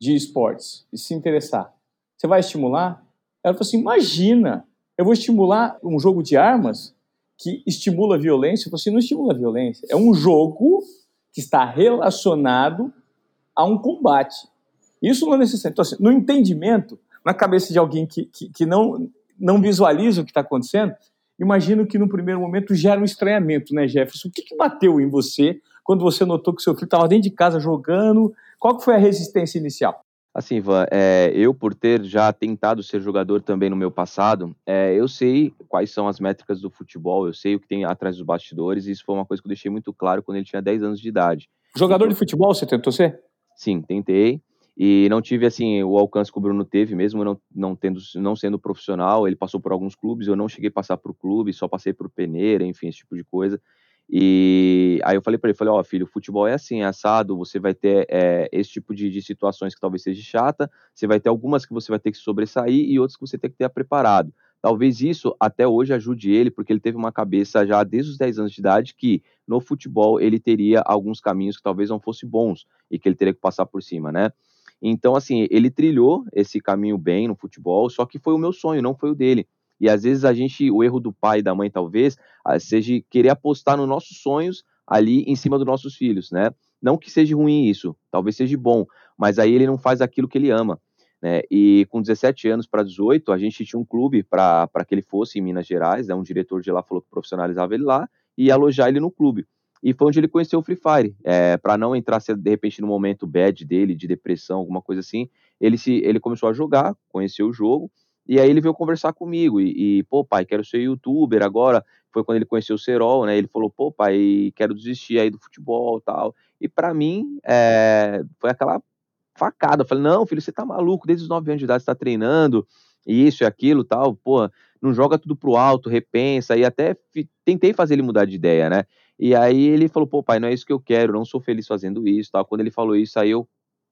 [SPEAKER 1] de esportes e se interessar, você vai estimular? Ela falou assim: imagina, eu vou estimular um jogo de armas que estimula a violência? Eu falei assim: não estimula a violência. É um jogo que está relacionado a um combate. Isso não é necessário. Então, assim, no entendimento, na cabeça de alguém que, que, que não, não visualiza o que está acontecendo, imagino que no primeiro momento gera um estranhamento, né, Jefferson? O que, que bateu em você quando você notou que seu filho estava dentro de casa jogando? Qual foi a resistência inicial?
[SPEAKER 3] Assim, Ivan, é, eu por ter já tentado ser jogador também no meu passado, é, eu sei quais são as métricas do futebol, eu sei o que tem atrás dos bastidores, e isso foi uma coisa que eu deixei muito claro quando ele tinha 10 anos de idade.
[SPEAKER 1] Jogador então, de futebol você tentou ser?
[SPEAKER 3] Sim, tentei, e não tive assim o alcance que o Bruno teve, mesmo não, não, tendo, não sendo profissional, ele passou por alguns clubes, eu não cheguei a passar por clube, só passei por peneira, enfim, esse tipo de coisa. E aí eu falei para ele, falei, ó, oh, filho, futebol é assim, é assado, você vai ter é, esse tipo de, de, situações que talvez seja chata, você vai ter algumas que você vai ter que sobressair e outras que você tem que ter preparado. Talvez isso até hoje ajude ele, porque ele teve uma cabeça já desde os 10 anos de idade que no futebol ele teria alguns caminhos que talvez não fossem bons e que ele teria que passar por cima, né? Então, assim, ele trilhou esse caminho bem no futebol, só que foi o meu sonho, não foi o dele. E às vezes a gente, o erro do pai e da mãe, talvez, seja querer apostar nos nossos sonhos ali em cima dos nossos filhos, né? Não que seja ruim isso, talvez seja bom, mas aí ele não faz aquilo que ele ama. Né? E com 17 anos para 18, a gente tinha um clube para que ele fosse em Minas Gerais, né? um diretor de lá falou que profissionalizava ele lá, e alojar ele no clube. E foi onde ele conheceu o Free Fire. É, para não entrar, de repente, no momento bad dele, de depressão, alguma coisa assim, ele, se, ele começou a jogar, conheceu o jogo, e aí ele veio conversar comigo. E, e, pô, pai, quero ser youtuber agora. Foi quando ele conheceu o Serol, né? Ele falou, pô, pai, quero desistir aí do futebol tal. E para mim, é, foi aquela facada. Eu falei, não, filho, você tá maluco, desde os 9 anos de idade você tá treinando, isso e aquilo tal, pô, não joga tudo pro alto, repensa, e até tentei fazer ele mudar de ideia, né? E aí ele falou, pô, pai, não é isso que eu quero, não sou feliz fazendo isso, tal. Quando ele falou isso, aí eu,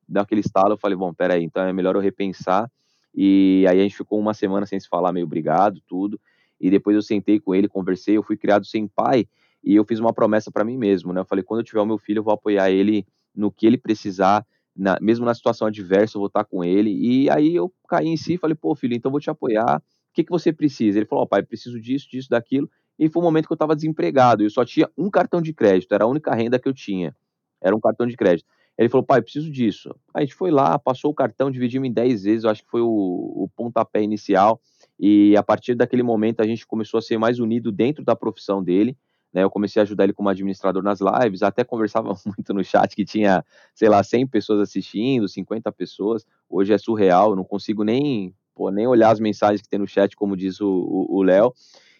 [SPEAKER 3] daquele estalo, eu falei, bom, peraí, então é melhor eu repensar, e aí a gente ficou uma semana sem se falar, meio obrigado, tudo, e depois eu sentei com ele, conversei, eu fui criado sem pai, e eu fiz uma promessa para mim mesmo, né? Eu falei, quando eu tiver o meu filho, eu vou apoiar ele no que ele precisar, na, mesmo na situação adversa, eu vou estar com ele. E aí eu caí em si e falei, pô, filho, então vou te apoiar. O que, que você precisa? Ele falou, oh, pai, preciso disso, disso, daquilo. E foi um momento que eu estava desempregado. Eu só tinha um cartão de crédito, era a única renda que eu tinha. Era um cartão de crédito. Ele falou, pai, preciso disso. A gente foi lá, passou o cartão, dividimos em 10 vezes, eu acho que foi o, o pontapé inicial. E a partir daquele momento a gente começou a ser mais unido dentro da profissão dele. Né, eu comecei a ajudar ele como administrador nas lives, até conversava muito no chat que tinha, sei lá, 100 pessoas assistindo, 50 pessoas. Hoje é surreal, eu não consigo nem, pô, nem olhar as mensagens que tem no chat, como diz o Léo.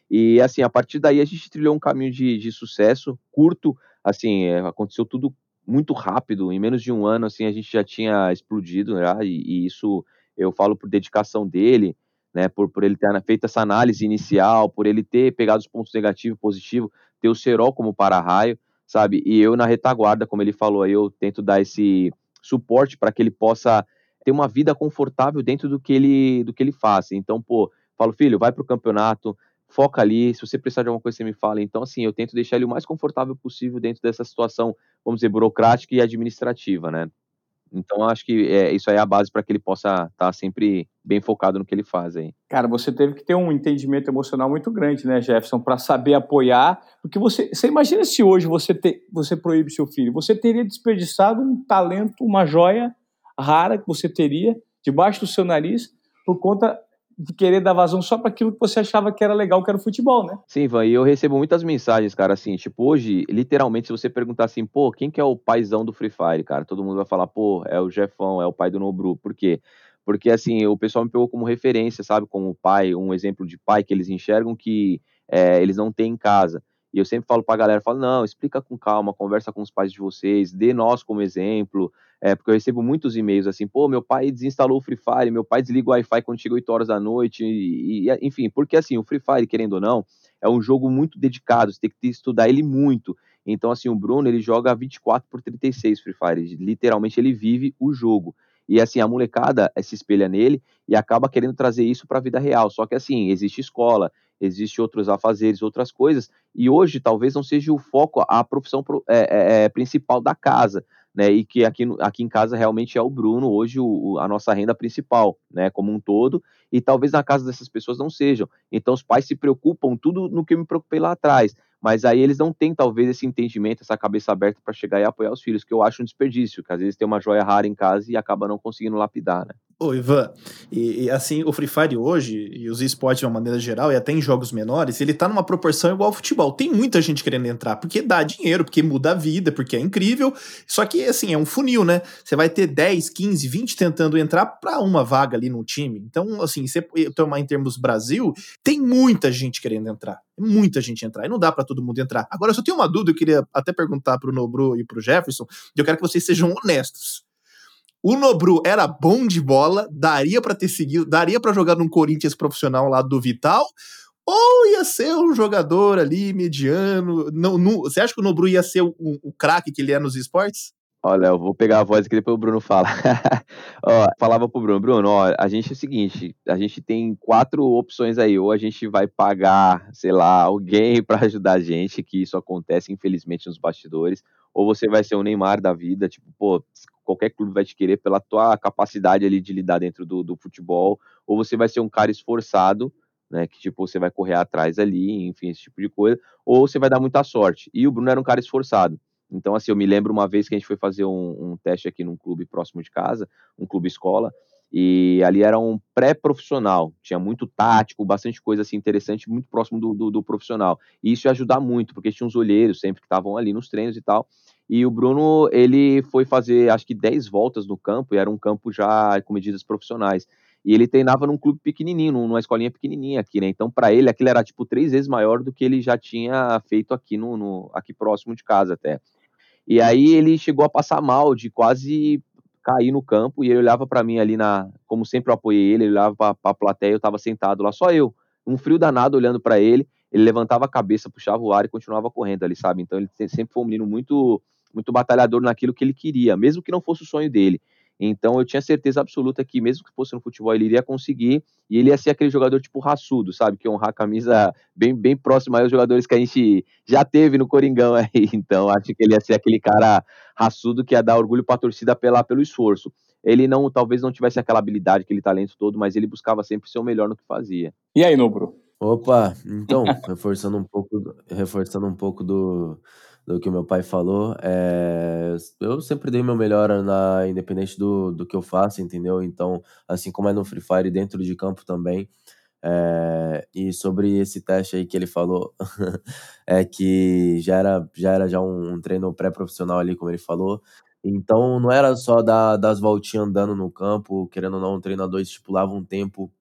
[SPEAKER 3] E assim, a partir daí a gente trilhou um caminho de, de sucesso curto, assim, é, aconteceu tudo muito rápido, em menos de um ano, assim, a gente já tinha explodido, e, e isso eu falo por dedicação dele, né, por, por ele ter feito essa análise inicial, por ele ter pegado os pontos negativos e positivos, ter o Serol como para-raio, sabe? E eu na retaguarda, como ele falou, aí eu tento dar esse suporte para que ele possa ter uma vida confortável dentro do que ele do que ele faz. Então, pô, falo, filho, vai para o campeonato, foca ali, se você precisar de alguma coisa, você me fala. Então, assim, eu tento deixar ele o mais confortável possível dentro dessa situação, vamos dizer, burocrática e administrativa, né? Então, acho que é, isso aí é a base para que ele possa estar tá sempre bem focado no que ele faz aí.
[SPEAKER 1] Cara, você teve que ter um entendimento emocional muito grande, né, Jefferson, para saber apoiar. Porque você, você imagina se hoje você, te, você proíbe seu filho, você teria desperdiçado um talento, uma joia rara que você teria debaixo do seu nariz por conta de querer dar vazão só para aquilo que você achava que era legal, que era o futebol, né?
[SPEAKER 3] Sim, Ivan, e eu recebo muitas mensagens, cara, assim, tipo, hoje, literalmente, se você perguntar assim, pô, quem que é o paizão do Free Fire, cara? Todo mundo vai falar, pô, é o Jefão, é o pai do Nobru. Por quê? Porque, assim, o pessoal me pegou como referência, sabe? Como pai, um exemplo de pai que eles enxergam que é, eles não têm em casa. E eu sempre falo pra galera, falo, não, explica com calma, conversa com os pais de vocês, dê nós como exemplo, é, porque eu recebo muitos e-mails assim, pô, meu pai desinstalou o Free Fire, meu pai desliga o Wi-Fi quando chega 8 horas da noite, e, e, enfim, porque assim, o Free Fire, querendo ou não, é um jogo muito dedicado, você tem que estudar ele muito. Então, assim, o Bruno, ele joga 24 por 36 Free Fire, literalmente ele vive o jogo. E assim, a molecada eh, se espelha nele e acaba querendo trazer isso para a vida real. Só que assim, existe escola, existe outros afazeres, outras coisas, e hoje talvez não seja o foco, a profissão é, é, é, principal da casa, né? E que aqui, aqui em casa realmente é o Bruno, hoje o, a nossa renda principal, né? Como um todo, e talvez na casa dessas pessoas não sejam. Então os pais se preocupam tudo no que eu me preocupei lá atrás mas aí eles não têm talvez esse entendimento, essa cabeça aberta para chegar e apoiar os filhos, que eu acho um desperdício, que às vezes tem uma joia rara em casa e acaba não conseguindo lapidar, né?
[SPEAKER 4] Ô, Ivan, e, e, assim, o Free Fire hoje, e os esportes de uma maneira geral, e até em jogos menores, ele tá numa proporção igual ao futebol. Tem muita gente querendo entrar, porque dá dinheiro, porque muda a vida, porque é incrível. Só que, assim, é um funil, né? Você vai ter 10, 15, 20 tentando entrar para uma vaga ali no time. Então, assim, você tomar em termos Brasil, tem muita gente querendo entrar. Muita gente entrar. E não dá para todo mundo entrar. Agora, eu só tenho uma dúvida, eu queria até perguntar pro Nobru e pro Jefferson, e eu quero que vocês sejam honestos. O Nobru era bom de bola, daria para ter seguido, daria para jogar num Corinthians profissional lá do Vital, ou ia ser um jogador ali mediano. Não, não, você acha que o Nobru ia ser o, o craque que ele é nos esportes?
[SPEAKER 3] Olha, eu vou pegar a voz aqui depois o Bruno fala. ó, falava pro Bruno, Bruno, ó, a gente é o seguinte, a gente tem quatro opções aí, ou a gente vai pagar, sei lá, alguém para ajudar a gente, que isso acontece infelizmente nos bastidores, ou você vai ser o Neymar da vida, tipo, pô, qualquer clube vai te querer pela tua capacidade ali de lidar dentro do, do futebol, ou você vai ser um cara esforçado, né, que tipo, você vai correr atrás ali, enfim, esse tipo de coisa, ou você vai dar muita sorte. E o Bruno era um cara esforçado. Então, assim, eu me lembro uma vez que a gente foi fazer um, um teste aqui num clube próximo de casa, um clube escola, e ali era um pré-profissional, tinha muito tático, bastante coisa assim interessante, muito próximo do, do, do, profissional. E isso ia ajudar muito, porque tinha uns olheiros sempre que estavam ali nos treinos e tal. E o Bruno, ele foi fazer acho que 10 voltas no campo, e era um campo já com medidas profissionais. E ele treinava num clube pequenininho, numa escolinha pequenininha aqui, né? Então, para ele, aquilo era tipo três vezes maior do que ele já tinha feito aqui no, no aqui próximo de casa até. E aí ele chegou a passar mal de quase cair no campo e ele olhava para mim ali na, como sempre eu apoiei ele, ele olhava para a plateia, eu estava sentado lá, só eu, um frio danado olhando para ele, ele levantava a cabeça, puxava o ar e continuava correndo ali, sabe? Então ele sempre foi um menino muito muito batalhador naquilo que ele queria, mesmo que não fosse o sonho dele. Então eu tinha certeza absoluta que, mesmo que fosse no futebol, ele iria conseguir e ele ia ser aquele jogador tipo raçudo, sabe? Que honrar a camisa bem, bem próximo aos jogadores que a gente já teve no Coringão aí. Então acho que ele ia ser aquele cara raçudo que ia dar orgulho para a torcida pela, pelo esforço. Ele não, talvez não tivesse aquela habilidade, aquele talento todo, mas ele buscava sempre ser o melhor no que fazia.
[SPEAKER 1] E aí, Nobro?
[SPEAKER 2] Opa, então, reforçando um pouco, reforçando um pouco do, do que o meu pai falou. É, eu sempre dei meu melhor na independente do, do que eu faço, entendeu? Então, assim como é no Free Fire, dentro de campo também. É, e sobre esse teste aí que ele falou, é que já era já, era já um, um treino pré-profissional ali, como ele falou. Então, não era só das voltinhas andando no campo, querendo ou não, o treinador estipulava um tempo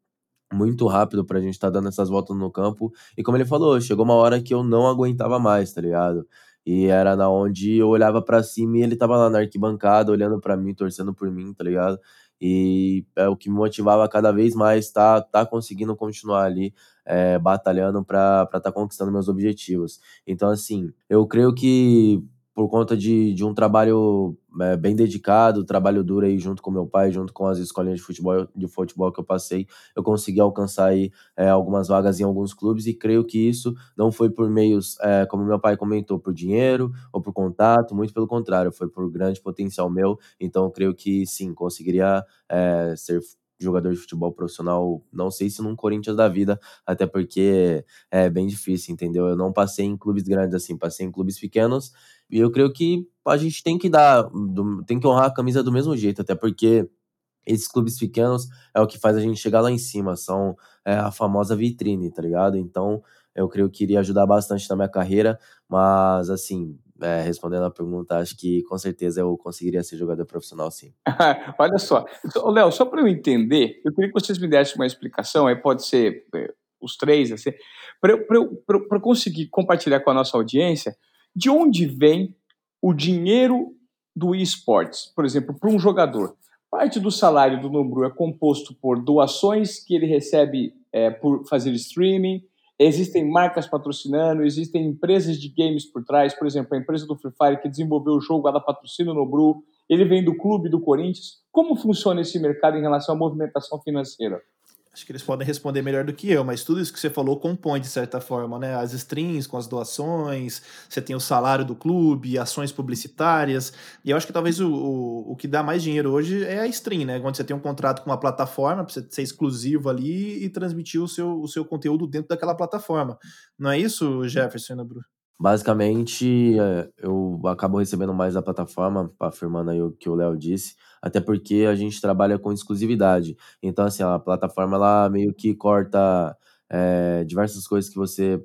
[SPEAKER 2] muito rápido pra gente estar tá dando essas voltas no campo. E como ele falou, chegou uma hora que eu não aguentava mais, tá ligado? E era na onde eu olhava para cima e ele tava lá na arquibancada, olhando para mim, torcendo por mim, tá ligado? E é o que me motivava cada vez mais tá, tá conseguindo continuar ali, é, batalhando para estar tá conquistando meus objetivos. Então, assim, eu creio que por conta de, de um trabalho é, bem dedicado, trabalho duro aí junto com meu pai, junto com as escolinhas de futebol, de futebol que eu passei, eu consegui alcançar aí é, algumas vagas em alguns clubes e creio que isso não foi por meios, é, como meu pai comentou, por dinheiro ou por contato, muito pelo contrário, foi por grande potencial meu, então creio que sim, conseguiria é, ser jogador de futebol profissional, não sei se num Corinthians da vida, até porque é bem difícil, entendeu? Eu não passei em clubes grandes assim, passei em clubes pequenos, e eu creio que a gente tem que dar, tem que honrar a camisa do mesmo jeito, até porque esses clubes pequenos é o que faz a gente chegar lá em cima, são é, a famosa vitrine, tá ligado? Então, eu creio que iria ajudar bastante na minha carreira, mas assim, é, respondendo a pergunta, acho que com certeza eu conseguiria ser jogador profissional, sim.
[SPEAKER 1] Olha só, então, Léo, só para eu entender, eu queria que vocês me dessem uma explicação, aí pode ser é, os três, assim, para eu conseguir compartilhar com a nossa audiência de onde vem o dinheiro do esportes, por exemplo, para um jogador. Parte do salário do Nobru é composto por doações que ele recebe é, por fazer streaming, existem marcas patrocinando, existem empresas de games por trás, por exemplo, a empresa do Free Fire que desenvolveu o jogo, ela patrocina o Nobru, ele vem do clube do Corinthians. Como funciona esse mercado em relação à movimentação financeira?
[SPEAKER 4] Acho que eles podem responder melhor do que eu, mas tudo isso que você falou compõe de certa forma, né? As strings com as doações, você tem o salário do clube, ações publicitárias. E eu acho que talvez o, o, o que dá mais dinheiro hoje é a stream, né? Quando você tem um contrato com uma plataforma, para você ser exclusivo ali e transmitir o seu, o seu conteúdo dentro daquela plataforma. Não é isso, Jefferson e Bruno?
[SPEAKER 2] Basicamente, é, eu acabo recebendo mais da plataforma, afirmando aí o que o Léo disse, até porque a gente trabalha com exclusividade. Então, assim, a plataforma ela meio que corta é, diversas coisas que você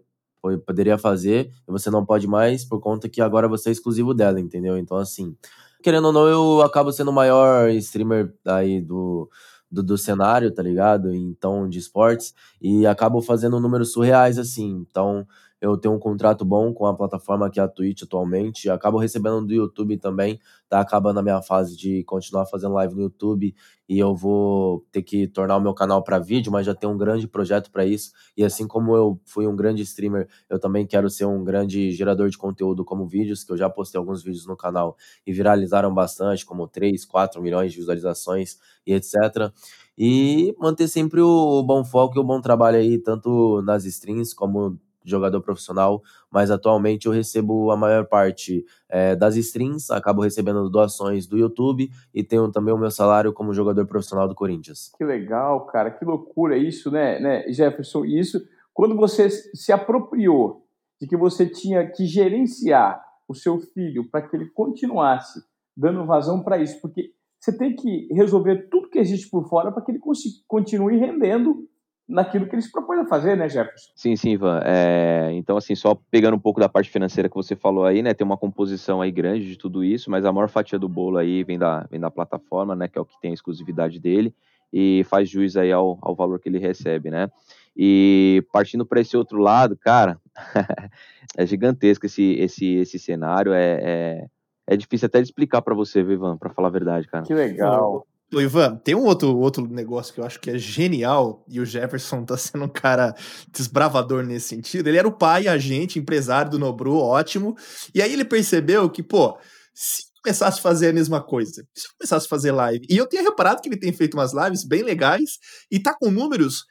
[SPEAKER 2] poderia fazer e você não pode mais por conta que agora você é exclusivo dela, entendeu? Então, assim, querendo ou não, eu acabo sendo o maior streamer aí do, do, do cenário, tá ligado? Então, de esportes, e acabo fazendo números surreais, assim. Então, eu tenho um contrato bom com a plataforma que é a Twitch atualmente. Acabo recebendo do YouTube também. Tá acabando a minha fase de continuar fazendo live no YouTube e eu vou ter que tornar o meu canal para vídeo, mas já tenho um grande projeto para isso. E assim como eu fui um grande streamer, eu também quero ser um grande gerador de conteúdo como vídeos, que eu já postei alguns vídeos no canal e viralizaram bastante, como 3, 4 milhões de visualizações e etc. E manter sempre o bom foco e o bom trabalho aí, tanto nas streams como jogador profissional, mas atualmente eu recebo a maior parte é, das streams, acabo recebendo doações do YouTube e tenho também o meu salário como jogador profissional do Corinthians.
[SPEAKER 1] Que legal, cara, que loucura isso, né, né Jefferson? Isso, quando você se apropriou de que você tinha que gerenciar o seu filho para que ele continuasse dando vazão para isso, porque você tem que resolver tudo que existe por fora para que ele continue rendendo naquilo que ele se propõe a fazer, né, Jefferson?
[SPEAKER 3] Sim, sim, Ivan. É, então, assim, só pegando um pouco da parte financeira que você falou aí, né, tem uma composição aí grande de tudo isso, mas a maior fatia do bolo aí vem da, vem da plataforma, né, que é o que tem a exclusividade dele, e faz juiz aí ao, ao valor que ele recebe, né. E partindo para esse outro lado, cara, é gigantesco esse, esse, esse cenário, é, é, é difícil até de explicar para você, Ivan, para falar a verdade, cara.
[SPEAKER 1] Que legal.
[SPEAKER 4] Ô, Ivan, tem um outro, outro negócio que eu acho que é genial, e o Jefferson tá sendo um cara desbravador nesse sentido. Ele era o pai, agente, empresário do Nobru, ótimo. E aí ele percebeu que, pô, se começasse a fazer a mesma coisa, se começasse a fazer live, e eu tinha reparado que ele tem feito umas lives bem legais, e tá com números.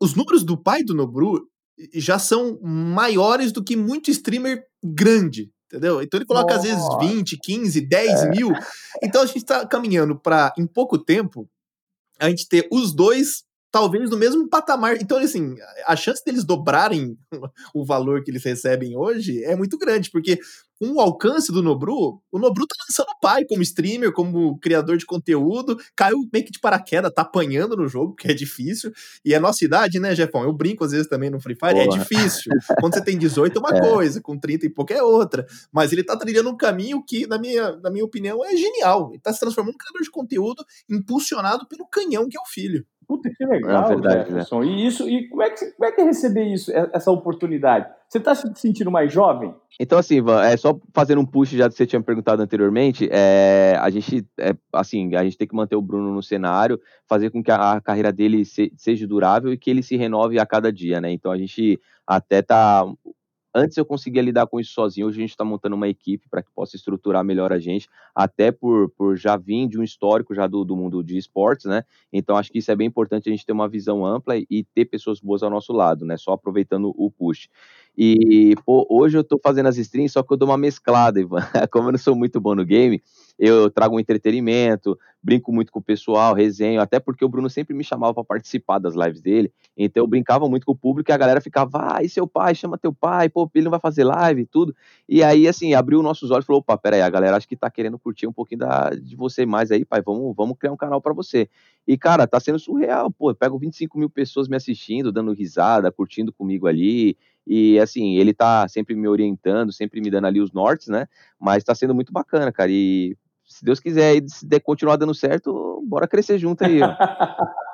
[SPEAKER 4] Os números do pai do Nobru já são maiores do que muito streamer grande entendeu? Então ele coloca às vezes 20, 15, 10 é. mil. Então a gente está caminhando para, em pouco tempo, a gente ter os dois talvez no mesmo patamar. Então, assim, a chance deles dobrarem o valor que eles recebem hoje é muito grande, porque com o alcance do Nobru, o Nobru tá lançando o pai como streamer, como criador de conteúdo, caiu meio que de paraquedas, tá apanhando no jogo, que é difícil. E a nossa idade, né, Jefão? Eu brinco às vezes também no Free Fire, é Boa. é difícil. Quando você tem 18 é uma é. coisa, com 30 e pouco é outra. Mas ele tá trilhando um caminho que, na minha, na minha opinião, é genial. Ele tá se transformando em criador de conteúdo impulsionado pelo canhão que é o filho.
[SPEAKER 1] Puta, que legal, é verdade? Jefferson. Né? E, isso, e como, é que, como é que é receber isso, essa oportunidade? Você está se sentindo mais jovem?
[SPEAKER 3] Então, assim, Ivan, é só fazendo um push já que você tinha perguntado anteriormente, é, a gente, é, assim, a gente tem que manter o Bruno no cenário, fazer com que a, a carreira dele se, seja durável e que ele se renove a cada dia, né? Então a gente até tá Antes eu conseguia lidar com isso sozinho, hoje a gente está montando uma equipe para que possa estruturar melhor a gente, até por, por já vir de um histórico já do, do mundo de esportes, né? Então acho que isso é bem importante a gente ter uma visão ampla e ter pessoas boas ao nosso lado, né? Só aproveitando o push. E, pô, hoje eu tô fazendo as streams, só que eu dou uma mesclada, Ivan. Como eu não sou muito bom no game, eu trago um entretenimento, brinco muito com o pessoal, resenho, até porque o Bruno sempre me chamava para participar das lives dele, então eu brincava muito com o público e a galera ficava, ah, seu pai, chama teu pai, pô, ele não vai fazer live e tudo. E aí, assim, abriu nossos olhos e falou, opa, peraí, a galera acho que tá querendo curtir um pouquinho da, de você mais aí, pai, vamos, vamos criar um canal para você. E, cara, tá sendo surreal, pô, eu pego 25 mil pessoas me assistindo, dando risada, curtindo comigo ali, e assim, ele tá sempre me orientando, sempre me dando ali os nortes, né? Mas tá sendo muito bacana, cara. E se Deus quiser se continuar dando certo, bora crescer junto aí.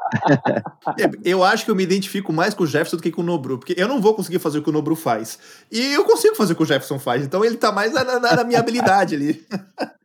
[SPEAKER 4] É, eu acho que eu me identifico mais com o Jefferson do que com o Nobru, porque eu não vou conseguir fazer o que o Nobru faz. E eu consigo fazer o que o Jefferson faz, então ele tá mais na, na, na minha habilidade ali.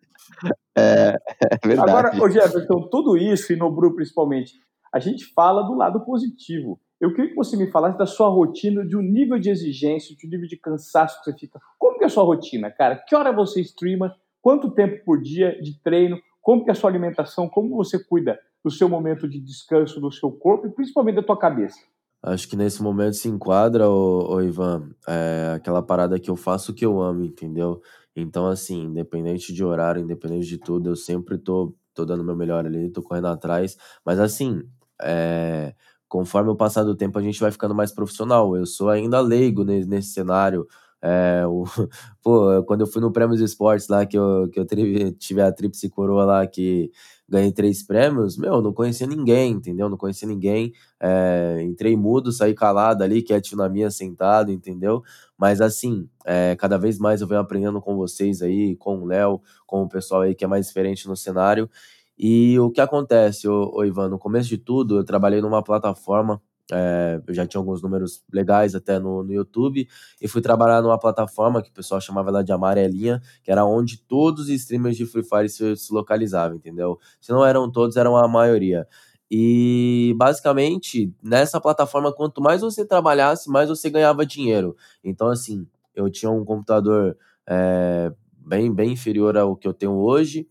[SPEAKER 3] É, é verdade.
[SPEAKER 1] Agora, ô Jefferson, tudo isso, e Nobru principalmente, a gente fala do lado positivo. Eu queria que você me falasse da sua rotina, de um nível de exigência, de um nível de cansaço que você fica. Como que é a sua rotina, cara? Que hora você streama? Quanto tempo por dia de treino? Como que é a sua alimentação? Como você cuida do seu momento de descanso do seu corpo e principalmente da tua cabeça?
[SPEAKER 2] Acho que nesse momento se enquadra, ô, ô Ivan, é aquela parada que eu faço que eu amo, entendeu? Então, assim, independente de horário, independente de tudo, eu sempre tô, tô dando meu melhor ali, tô correndo atrás. Mas, assim, é, conforme o passar do tempo, a gente vai ficando mais profissional. Eu sou ainda leigo nesse, nesse cenário. É, o, pô, quando eu fui no Prêmios Esportes lá, que eu, que eu tive, tive a tríplice coroa lá, que ganhei três prêmios, meu, não conhecia ninguém, entendeu? Não conhecia ninguém. É, entrei mudo, saí calado ali, quietinho na minha, sentado, entendeu? Mas assim, é, cada vez mais eu venho aprendendo com vocês aí, com o Léo, com o pessoal aí que é mais diferente no cenário. E o que acontece, ô Ivan, no começo de tudo, eu trabalhei numa plataforma, é, eu já tinha alguns números legais até no, no YouTube, e fui trabalhar numa plataforma que o pessoal chamava ela de amarelinha, que era onde todos os streamers de Free Fire se, se localizavam, entendeu? Se não eram todos, eram a maioria. E basicamente, nessa plataforma, quanto mais você trabalhasse, mais você ganhava dinheiro. Então, assim, eu tinha um computador é, bem, bem inferior ao que eu tenho hoje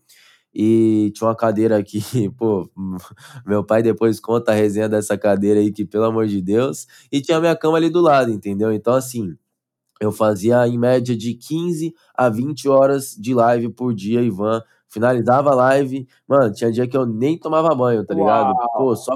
[SPEAKER 2] e tinha uma cadeira aqui, pô, meu pai depois conta a resenha dessa cadeira aí, que pelo amor de Deus, e tinha minha cama ali do lado, entendeu? Então, assim, eu fazia em média de 15 a 20 horas de live por dia, Ivan. Finalizava a live, mano, tinha dia que eu nem tomava banho, tá ligado?
[SPEAKER 1] Uau.
[SPEAKER 2] Pô, só,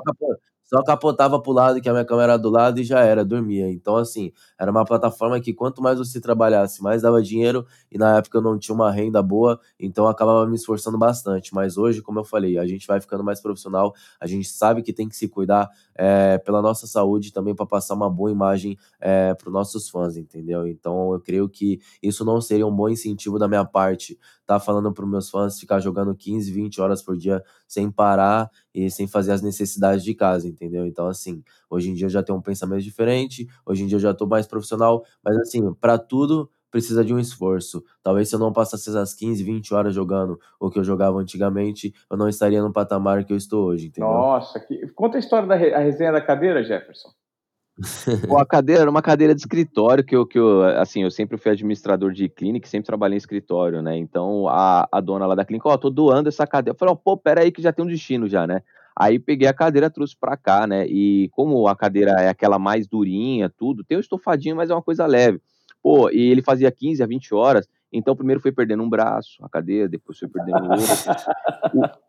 [SPEAKER 2] só capotava pro lado, que a minha câmera era do lado e já era, dormia. Então, assim, era uma plataforma que quanto mais você trabalhasse, mais dava dinheiro. E na época eu não tinha uma renda boa, então eu acabava me esforçando bastante. Mas hoje, como eu falei, a gente vai ficando mais profissional, a gente sabe que tem que se cuidar é, pela nossa saúde também para passar uma boa imagem é, para os nossos fãs, entendeu? Então eu creio que isso não seria um bom incentivo da minha parte, tá falando para meus fãs ficar jogando 15, 20 horas por dia sem parar e sem fazer as necessidades de casa, entendeu? Então, assim, hoje em dia eu já tenho um pensamento diferente, hoje em dia eu já tô mais profissional, mas assim, para tudo precisa de um esforço. Talvez se eu não passasse as 15, 20 horas jogando o que eu jogava antigamente, eu não estaria no patamar que eu estou hoje, entendeu?
[SPEAKER 1] Nossa, que... conta a história da re... a resenha da cadeira, Jefferson.
[SPEAKER 3] Pô, a cadeira era uma cadeira de escritório que eu, que eu, assim, eu sempre fui administrador de clínica, sempre trabalhei em escritório, né? Então a, a dona lá da clínica, ó, oh, tô doando essa cadeira. Eu falei, ó, oh, pô, pera aí que já tem um destino já, né? Aí peguei a cadeira, trouxe pra cá, né? E como a cadeira é aquela mais durinha, tudo, tem um estofadinho, mas é uma coisa leve. Pô, e ele fazia 15 a 20 horas, então primeiro foi perdendo um braço, a cadeira, depois foi perdendo o outro.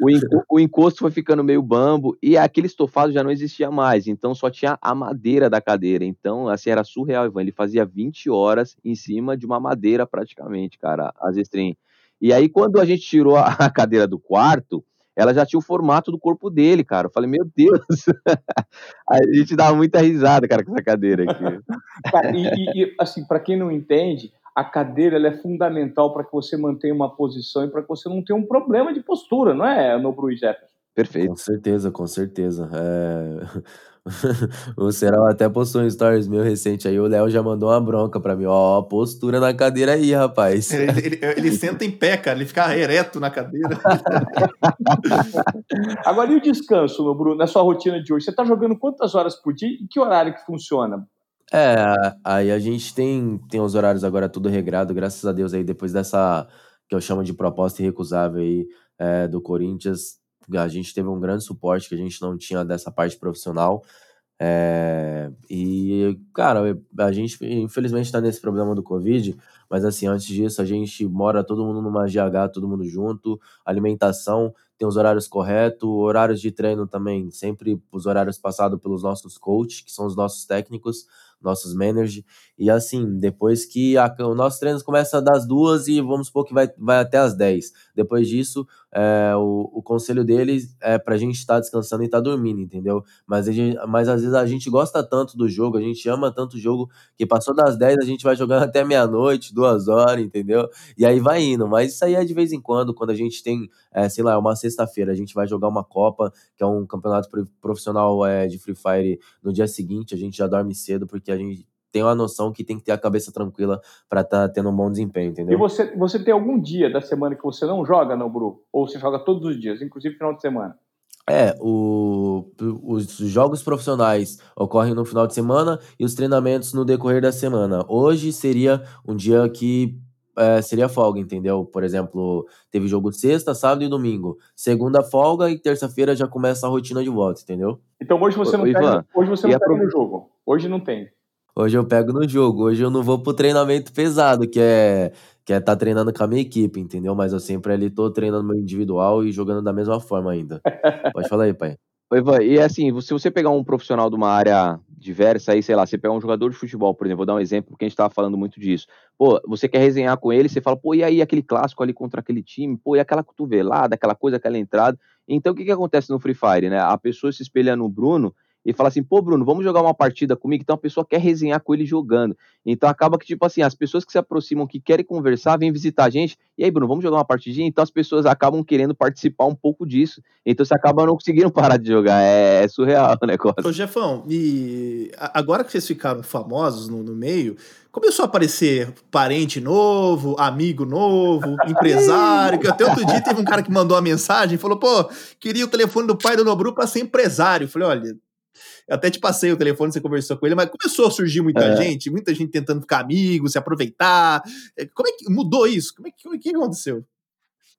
[SPEAKER 3] O, o, encosto foi ficando meio bambo e aquele estofado já não existia mais, então só tinha a madeira da cadeira. Então, assim, era surreal, Ivan. Ele fazia 20 horas em cima de uma madeira praticamente, cara, as estrelas. E aí, quando a gente tirou a cadeira do quarto, ela já tinha o formato do corpo dele, cara. Eu falei, meu Deus. a gente dava muita risada, cara, com essa cadeira aqui.
[SPEAKER 1] e, e, assim, para quem não entende, a cadeira é fundamental para que você mantenha uma posição e para que você não tenha um problema de postura, não é, Nobru e Jefferson?
[SPEAKER 2] Perfeito. Com certeza, com certeza. É... o Serão até postou um stories meu recente aí, o Léo já mandou uma bronca pra mim, ó, postura na cadeira aí, rapaz.
[SPEAKER 4] Ele, ele, ele, senta em pé, cara, ele fica ereto na cadeira.
[SPEAKER 1] Agora, e o descanso, meu Bruno, na sua rotina de hoje? Você tá jogando quantas horas por dia e que horário que funciona?
[SPEAKER 2] É, aí a gente tem, tem os horários agora tudo regrado, graças a Deus aí, depois dessa, que eu chamo de proposta irrecusável aí, é, do Corinthians, a gente teve um grande suporte que a gente não tinha dessa parte profissional. É, e, cara, a gente infelizmente está nesse problema do Covid, mas assim, antes disso, a gente mora todo mundo numa GH, todo mundo junto, alimentação, tem os horários corretos, horários de treino também, sempre os horários passados pelos nossos coaches, que são os nossos técnicos, nossos managers. E assim, depois que a, o nosso treino começa das duas e vamos supor que vai, vai até as 10. Depois disso, é, o, o conselho deles é pra gente estar tá descansando e estar tá dormindo, entendeu? Mas, gente, mas às vezes a gente gosta tanto do jogo, a gente ama tanto o jogo, que passou das 10, a gente vai jogando até meia-noite, duas horas, entendeu? E aí vai indo. Mas isso aí é de vez em quando, quando a gente tem, é, sei lá, uma sexta-feira, a gente vai jogar uma Copa, que é um campeonato profissional é, de Free Fire no dia seguinte, a gente já dorme cedo, porque a gente tem uma noção que tem que ter a cabeça tranquila para estar tá tendo um bom desempenho, entendeu?
[SPEAKER 1] E você, você tem algum dia da semana que você não joga no Bru? Ou você joga todos os dias, inclusive final de semana?
[SPEAKER 2] É, o, os jogos profissionais ocorrem no final de semana e os treinamentos no decorrer da semana. Hoje seria um dia que é, seria folga, entendeu? Por exemplo, teve jogo sexta, sábado e domingo. Segunda folga e terça-feira já começa a rotina de volta, entendeu?
[SPEAKER 1] Então hoje você não, pega, hoje você não pega no jogo. Hoje não tem.
[SPEAKER 2] Hoje eu pego no jogo. Hoje eu não vou pro treinamento pesado, que é que é tá treinando com a minha equipe, entendeu? Mas eu sempre ali tô treinando meu individual e jogando da mesma forma ainda. Pode falar aí, pai.
[SPEAKER 3] Oi, Ivan, e assim, se você pegar um profissional de uma área diversa aí, sei lá, você pegar um jogador de futebol, por exemplo, vou dar um exemplo, porque a gente tava falando muito disso. Pô, você quer resenhar com ele, você fala, pô, e aí aquele clássico ali contra aquele time? Pô, e aquela cotovelada, aquela coisa, aquela entrada? Então, o que que acontece no Free Fire, né? A pessoa se espelha no Bruno e fala assim, pô, Bruno, vamos jogar uma partida comigo? Então a pessoa quer resenhar com ele jogando. Então acaba que, tipo assim, as pessoas que se aproximam, que querem conversar, vêm visitar a gente. E aí, Bruno, vamos jogar uma partidinha? Então as pessoas acabam querendo participar um pouco disso. Então você acaba não conseguindo parar de jogar. É, é surreal o negócio.
[SPEAKER 4] Ô, Jefão, e agora que vocês ficaram famosos no, no meio, começou a aparecer parente novo, amigo novo, empresário. que até outro dia teve um cara que mandou uma mensagem e falou: pô, queria o telefone do pai do Nobru para ser empresário. Eu falei: olha eu até te passei o telefone, você conversou com ele, mas começou a surgir muita é. gente, muita gente tentando ficar amigo, se aproveitar. É, como é que mudou isso? Como é que, o que aconteceu?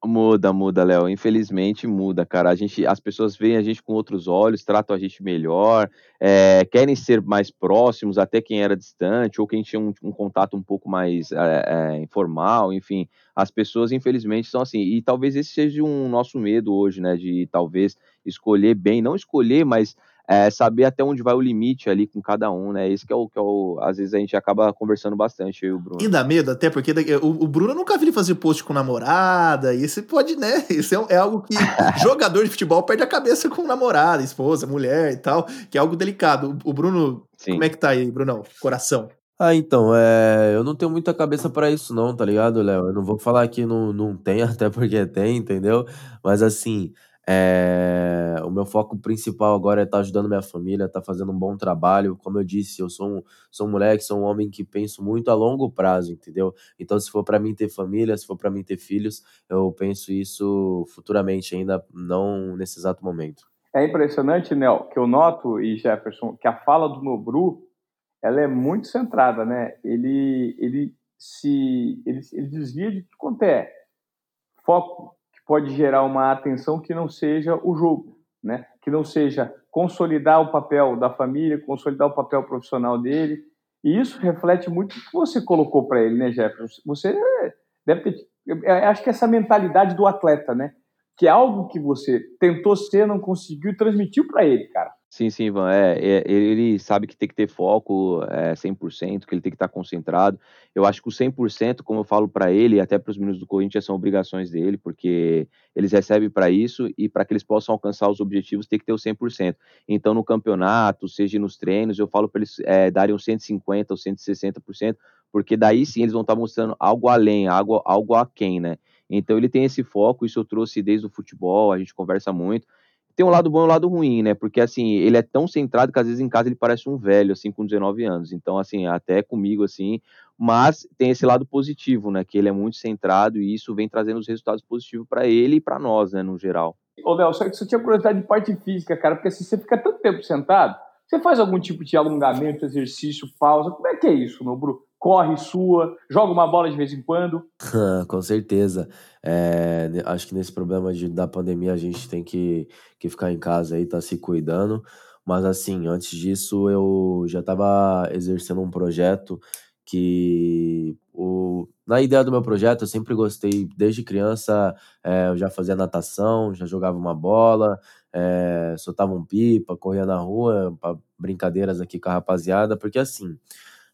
[SPEAKER 3] Muda, muda, Léo. Infelizmente muda, cara. A gente, as pessoas veem a gente com outros olhos, tratam a gente melhor, é, querem ser mais próximos, até quem era distante, ou quem tinha um, um contato um pouco mais é, é, informal, enfim. As pessoas, infelizmente, são assim. E talvez esse seja um nosso medo hoje, né? De talvez escolher bem, não escolher, mas é, saber até onde vai o limite ali com cada um, né? Esse que é o que é o, às vezes a gente acaba conversando bastante, eu e o Bruno.
[SPEAKER 4] E dá medo, até porque o, o Bruno nunca vi ele fazer post com namorada, e isso pode, né? Isso é, é algo que jogador de futebol perde a cabeça com namorada, esposa, mulher e tal, que é algo delicado. O, o Bruno, Sim. como é que tá aí, Brunão? Coração.
[SPEAKER 2] Ah, então, é, eu não tenho muita cabeça para isso não, tá ligado, Léo? Eu não vou falar que não, não tem, até porque tem, entendeu? Mas assim, é, o meu foco principal agora é estar tá ajudando minha família, estar tá fazendo um bom trabalho. Como eu disse, eu sou um, sou um moleque, sou um homem que penso muito a longo prazo, entendeu? Então, se for para mim ter família, se for para mim ter filhos, eu penso isso futuramente, ainda não nesse exato momento.
[SPEAKER 1] É impressionante, Nel, que eu noto, e Jefferson, que a fala do Nobru, ela é muito centrada, né? Ele, ele se ele, ele desvia de quanto é foco pode gerar uma atenção que não seja o jogo, né? que não seja consolidar o papel da família, consolidar o papel profissional dele. E isso reflete muito o que você colocou para ele, né, Jefferson? Você deve ter. Acho que essa mentalidade do atleta, né? Que é algo que você tentou ser, não conseguiu e transmitiu para ele, cara.
[SPEAKER 3] Sim, sim, Ivan. É, é, ele sabe que tem que ter foco é, 100%, que ele tem que estar concentrado. Eu acho que o 100%, como eu falo para ele, até para os meninos do Corinthians, são obrigações dele, porque eles recebem para isso e para que eles possam alcançar os objetivos, tem que ter o 100%. Então, no campeonato, seja nos treinos, eu falo para eles é, darem os 150% ou 160%, porque daí sim eles vão estar mostrando algo além, algo, algo aquém, né? Então, ele tem esse foco, isso eu trouxe desde o futebol, a gente conversa muito tem um lado bom e um lado ruim, né? Porque assim, ele é tão centrado que às vezes em casa ele parece um velho, assim, com 19 anos. Então, assim, até comigo, assim, mas tem esse lado positivo, né? Que ele é muito centrado e isso vem trazendo os resultados positivos para ele e para nós, né, no geral.
[SPEAKER 1] Ô, Léo, só que você tinha curiosidade de parte física, cara, porque assim, você fica tanto tempo sentado, você faz algum tipo de alongamento, exercício, pausa? Como é que é isso, meu Bruno? Corre, sua, joga uma bola de vez em quando.
[SPEAKER 2] Com certeza. É, acho que nesse problema de, da pandemia a gente tem que, que ficar em casa aí, tá se cuidando. Mas assim, antes disso eu já estava exercendo um projeto que o, na ideia do meu projeto eu sempre gostei, desde criança é, eu já fazia natação, já jogava uma bola, é, soltava um pipa, corria na rua, brincadeiras aqui com a rapaziada, porque assim,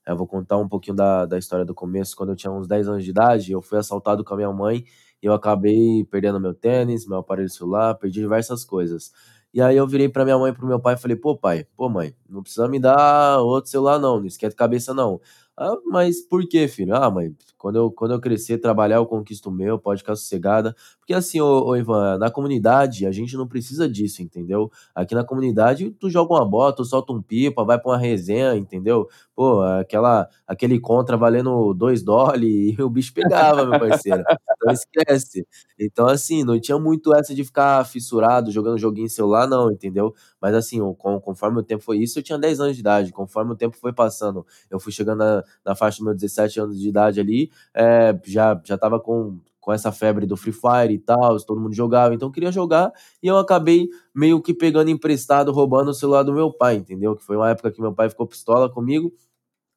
[SPEAKER 2] eu vou contar um pouquinho da, da história do começo. Quando eu tinha uns 10 anos de idade, eu fui assaltado com a minha mãe e eu acabei perdendo meu tênis, meu aparelho celular, perdi diversas coisas. E aí eu virei para minha mãe e pro meu pai e falei: "Pô, pai, pô, mãe, não precisa me dar outro celular não, não esquece cabeça não. Ah, mas por que, filho? Ah, mãe, quando eu, quando eu crescer, trabalhar, eu conquisto o meu, pode ficar sossegada. Porque assim, ô, ô, Ivan, na comunidade, a gente não precisa disso, entendeu? Aqui na comunidade, tu joga uma bola, tu solta um pipa, vai pra uma resenha, entendeu? Pô, aquela, aquele contra valendo dois dólares e o bicho pegava, meu parceiro. Então esquece. Então, assim, não tinha muito essa de ficar fissurado, jogando joguinho em celular, não, entendeu? Mas assim, conforme o tempo foi isso, eu tinha 10 anos de idade. Conforme o tempo foi passando, eu fui chegando na, na faixa dos meus 17 anos de idade ali, é, já, já tava com, com essa febre do Free Fire e tal, todo mundo jogava, então queria jogar, e eu acabei meio que pegando emprestado, roubando o celular do meu pai, entendeu? Que foi uma época que meu pai ficou pistola comigo,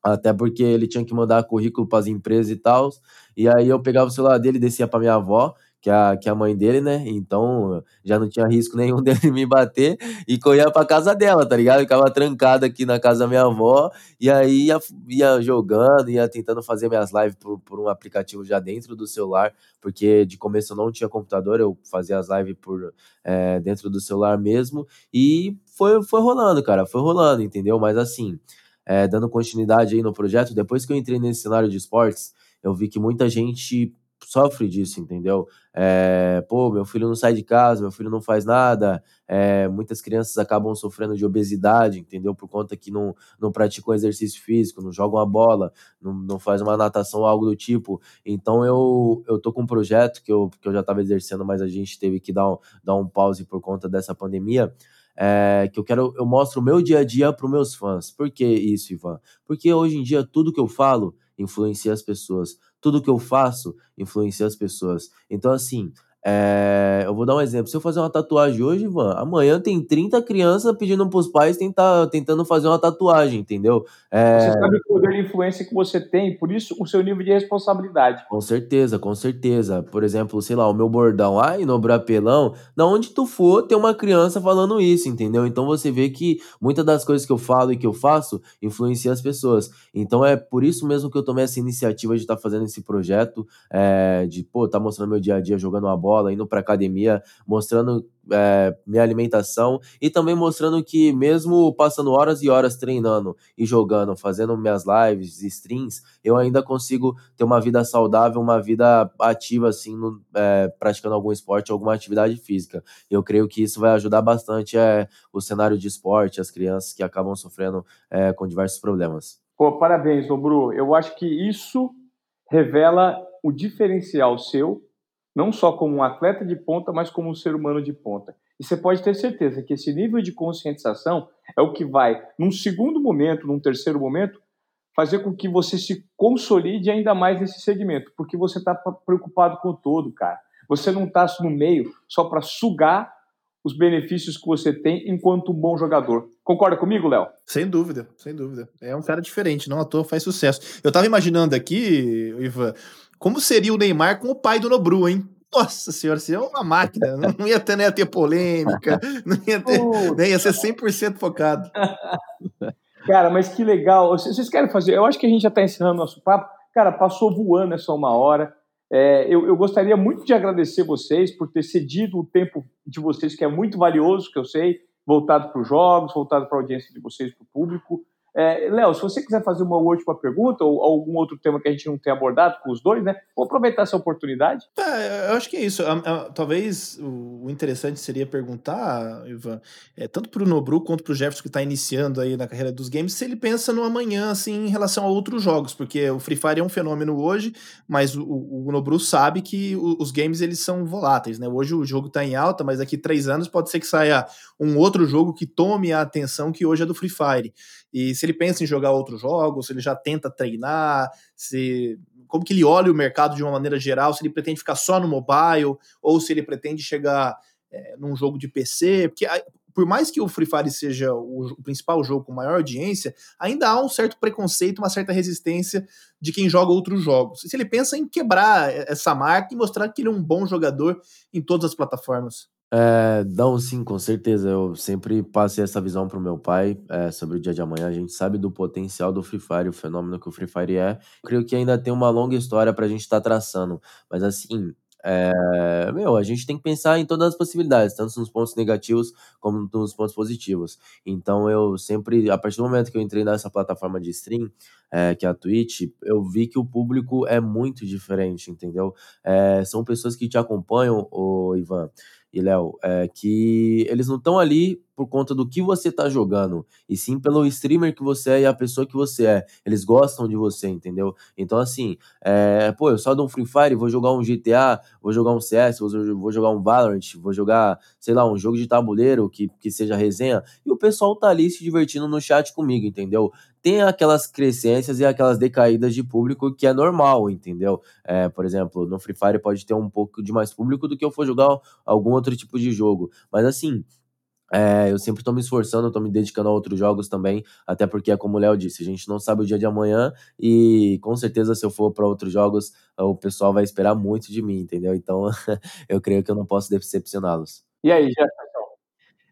[SPEAKER 2] até porque ele tinha que mandar currículo para as empresas e tal, e aí eu pegava o celular dele, descia para minha avó, que a, que a mãe dele, né? Então já não tinha risco nenhum dele me bater e corria pra casa dela, tá ligado? Ficava trancado aqui na casa da minha avó e aí ia, ia jogando, ia tentando fazer minhas lives por, por um aplicativo já dentro do celular, porque de começo eu não tinha computador, eu fazia as lives por é, dentro do celular mesmo e foi, foi rolando, cara, foi rolando, entendeu? Mas assim, é, dando continuidade aí no projeto, depois que eu entrei nesse cenário de esportes, eu vi que muita gente sofre disso, entendeu? É, pô, meu filho não sai de casa, meu filho não faz nada. É, muitas crianças acabam sofrendo de obesidade, entendeu? Por conta que não, não praticam exercício físico, não jogam a bola, não, não faz uma natação algo do tipo. Então eu, eu tô com um projeto que eu, que eu já estava exercendo, mas a gente teve que dar um, dar um pause por conta dessa pandemia. É, que eu quero, eu mostro o meu dia a dia para os meus fãs. Por que isso, Ivan? Porque hoje em dia tudo que eu falo influencia as pessoas tudo que eu faço influencia as pessoas. Então, assim, é, eu vou dar um exemplo. Se eu fazer uma tatuagem hoje, Ivan, amanhã tem 30 crianças pedindo pros pais tentar, tentando fazer uma tatuagem, entendeu?
[SPEAKER 1] É... Você sabe o poder de influência que você tem, por isso o seu nível de responsabilidade.
[SPEAKER 2] Com certeza, com certeza. Por exemplo, sei lá, o meu bordão, ai, no brapelão, da onde tu for, tem uma criança falando isso, entendeu? Então você vê que muitas das coisas que eu falo e que eu faço influencia as pessoas. Então é por isso mesmo que eu tomei essa iniciativa de estar tá fazendo esse projeto, é, de, pô, tá mostrando meu dia a dia jogando uma bola indo para academia, mostrando é, minha alimentação e também mostrando que mesmo passando horas e horas treinando e jogando, fazendo minhas lives, streams, eu ainda consigo ter uma vida saudável, uma vida ativa assim, no, é, praticando algum esporte, alguma atividade física. Eu creio que isso vai ajudar bastante é, o cenário de esporte, as crianças que acabam sofrendo é, com diversos problemas.
[SPEAKER 1] Pô, parabéns, Obru. Eu acho que isso revela o diferencial seu não só como um atleta de ponta, mas como um ser humano de ponta. E você pode ter certeza que esse nível de conscientização é o que vai, num segundo momento, num terceiro momento, fazer com que você se consolide ainda mais nesse segmento, porque você está preocupado com o todo, cara. Você não está no meio só para sugar os benefícios que você tem enquanto um bom jogador. Concorda comigo, Léo?
[SPEAKER 4] Sem dúvida, sem dúvida. É um cara diferente, não à toa faz sucesso. Eu estava imaginando aqui, Ivan, como seria o Neymar com o pai do Nobru, hein? Nossa senhora, seria uma máquina. Não ia ter, nem ia ter polêmica, não ia ter, nem ia ser 100% focado.
[SPEAKER 1] Cara, mas que legal. Vocês querem fazer? Eu acho que a gente já está encerrando nosso papo. Cara, passou voando essa uma hora. É, eu, eu, gostaria muito de agradecer vocês por ter cedido o tempo de vocês, que é muito valioso, que eu sei, voltado para os jogos, voltado para a audiência de vocês, para o público. É, Léo, se você quiser fazer uma última pergunta ou algum outro tema que a gente não tenha abordado com os dois, né? Vou aproveitar essa oportunidade.
[SPEAKER 4] É, eu acho que é isso. Talvez o interessante seria perguntar, Ivan, é, tanto para o Nobru quanto para o Jefferson que está iniciando aí na carreira dos games, se ele pensa no amanhã, assim, em relação a outros jogos, porque o Free Fire é um fenômeno hoje, mas o, o Nobru sabe que os games eles são voláteis, né? Hoje o jogo está em alta, mas daqui três anos pode ser que saia um outro jogo que tome a atenção que hoje é do Free Fire. E se ele pensa em jogar outros jogos, se ele já tenta treinar, se como que ele olha o mercado de uma maneira geral, se ele pretende ficar só no mobile ou se ele pretende chegar é, num jogo de PC, porque por mais que o Free Fire seja o, o, principal jogo com maior audiência, ainda há um certo preconceito, uma certa resistência de quem joga outros jogos. Se ele pensa em quebrar essa marca e mostrar que ele é um bom jogador em todas as plataformas.
[SPEAKER 2] É, não, sim, com certeza. Eu sempre passei essa visão pro meu pai é, sobre o dia de amanhã. A gente sabe do potencial do Free Fire, o fenômeno que o Free Fire é. creio que ainda tem uma longa história pra gente estar tá traçando. Mas assim, é, meu, a gente tem que pensar em todas as possibilidades, tanto nos pontos negativos como nos pontos positivos. Então eu sempre, a partir do momento que eu entrei nessa plataforma de stream, é, que é a Twitch, eu vi que o público é muito diferente, entendeu? É, são pessoas que te acompanham, o Ivan e Léo, é que eles não estão ali por conta do que você tá jogando, e sim pelo streamer que você é e a pessoa que você é. Eles gostam de você, entendeu? Então, assim, é, pô, eu só dou um Free Fire, vou jogar um GTA, vou jogar um CS, vou jogar um Valorant, vou jogar, sei lá, um jogo de tabuleiro que, que seja resenha, e o pessoal tá ali se divertindo no chat comigo, entendeu? Tem aquelas crescências e aquelas decaídas de público que é normal, entendeu? É, por exemplo, no Free Fire pode ter um pouco de mais público do que eu for jogar algum outro tipo de jogo. Mas assim, é, eu sempre estou me esforçando, estou me dedicando a outros jogos também, até porque é como o Léo disse, a gente não sabe o dia de amanhã e com certeza se eu for para outros jogos, o pessoal vai esperar muito de mim, entendeu? Então eu creio que eu não posso decepcioná-los.
[SPEAKER 1] E aí, Jefferson?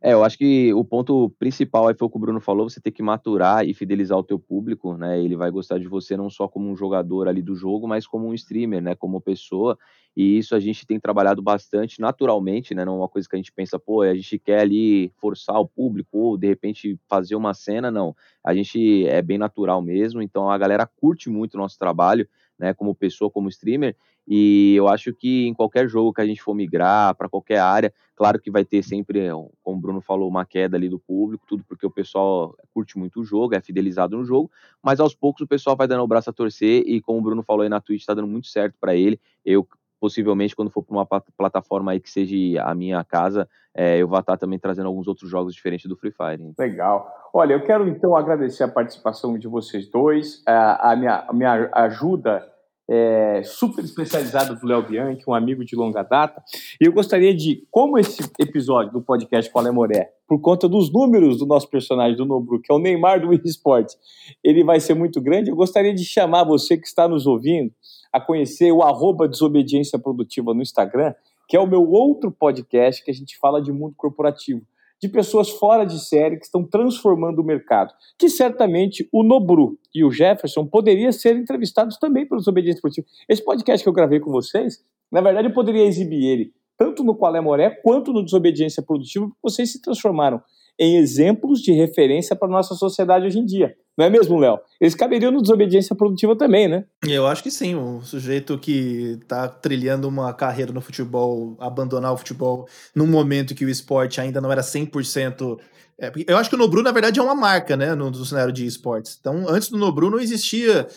[SPEAKER 3] É, eu acho que o ponto principal aí foi o que o Bruno falou, você tem que maturar e fidelizar o teu público, né? Ele vai gostar de você não só como um jogador ali do jogo, mas como um streamer, né? Como pessoa. E isso a gente tem trabalhado bastante naturalmente, né? Não é uma coisa que a gente pensa, pô, a gente quer ali forçar o público ou de repente fazer uma cena, não. A gente é bem natural mesmo, então a galera curte muito o nosso trabalho, né? Como pessoa, como streamer. E eu acho que em qualquer jogo que a gente for migrar para qualquer área, claro que vai ter sempre, como o Bruno falou, uma queda ali do público, tudo porque o pessoal curte muito o jogo, é fidelizado no jogo, mas aos poucos o pessoal vai dando o braço a torcer e como o Bruno falou aí na Twitch, está dando muito certo para ele. Eu possivelmente quando for para uma plataforma aí que seja a minha casa, é, eu vou estar também trazendo alguns outros jogos diferentes do Free Fire.
[SPEAKER 1] Legal. Olha, eu quero então agradecer a participação de vocês dois, a, a minha, a minha ajuda é, super especializado do Léo Bianchi, um amigo de longa data. E eu gostaria de, como esse episódio do podcast Qual é Moré, por conta dos números do nosso personagem do Nobru, que é o Neymar do eSport, ele vai ser muito grande, eu gostaria de chamar você que está nos ouvindo a conhecer o arroba Desobediência Produtiva no Instagram, que é o meu outro podcast que a gente fala de mundo corporativo de pessoas fora de série que estão transformando o mercado, que certamente o Nobru e o Jefferson poderiam ser entrevistados também pelo Desobediência Esportiva. Esse podcast que eu gravei com vocês, na verdade eu poderia exibir ele tanto no Qual é Moré quanto no Desobediência Produtiva, porque vocês se transformaram em exemplos de referência para a nossa sociedade hoje em dia. Não é mesmo, Léo? Eles caberiam no desobediência produtiva também, né?
[SPEAKER 4] Eu acho que sim. O sujeito que está trilhando uma carreira no futebol, abandonar o futebol num momento que o esporte ainda não era 100%. É, eu acho que o Nobru, na verdade, é uma marca, né, no, no cenário de esportes. Então, antes do Nobru não existia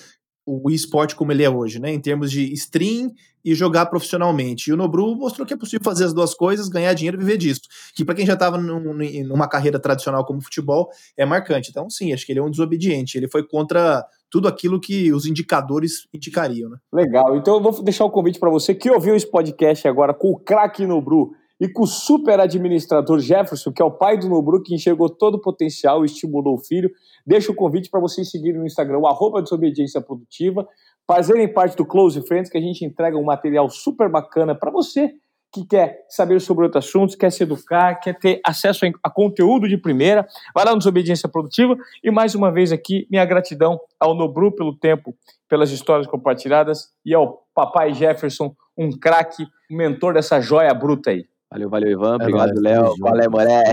[SPEAKER 4] o esporte como ele é hoje, né? Em termos de stream e jogar profissionalmente. E o Nobru mostrou que é possível fazer as duas coisas, ganhar dinheiro e viver disso. Que para quem já estava num, numa carreira tradicional como futebol, é marcante. Então, sim, acho que ele é um desobediente. Ele foi contra tudo aquilo que os indicadores indicariam, né?
[SPEAKER 1] Legal. Então eu vou deixar o convite para você que ouviu esse podcast agora com o craque Nobru e com o super administrador Jefferson, que é o pai do Nobru, que enxergou todo o potencial e estimulou o filho. Deixo o convite para vocês seguirem no Instagram, o desobediência produtiva, fazerem parte do Close Friends, que a gente entrega um material super bacana para você que quer saber sobre outros assuntos, quer se educar, quer ter acesso a, conteúdo de primeira, vai lá no Desobediência Produtiva. E mais uma vez aqui, minha gratidão ao Nobru pelo tempo, pelas histórias compartilhadas e ao papai Jefferson, um craque, mentor dessa joia bruta aí.
[SPEAKER 3] Valeu, valeu, Ivan. É Obrigado, Léo. Valeu, Moré.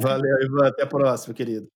[SPEAKER 4] valeu, Ivan. Até a próxima, querido.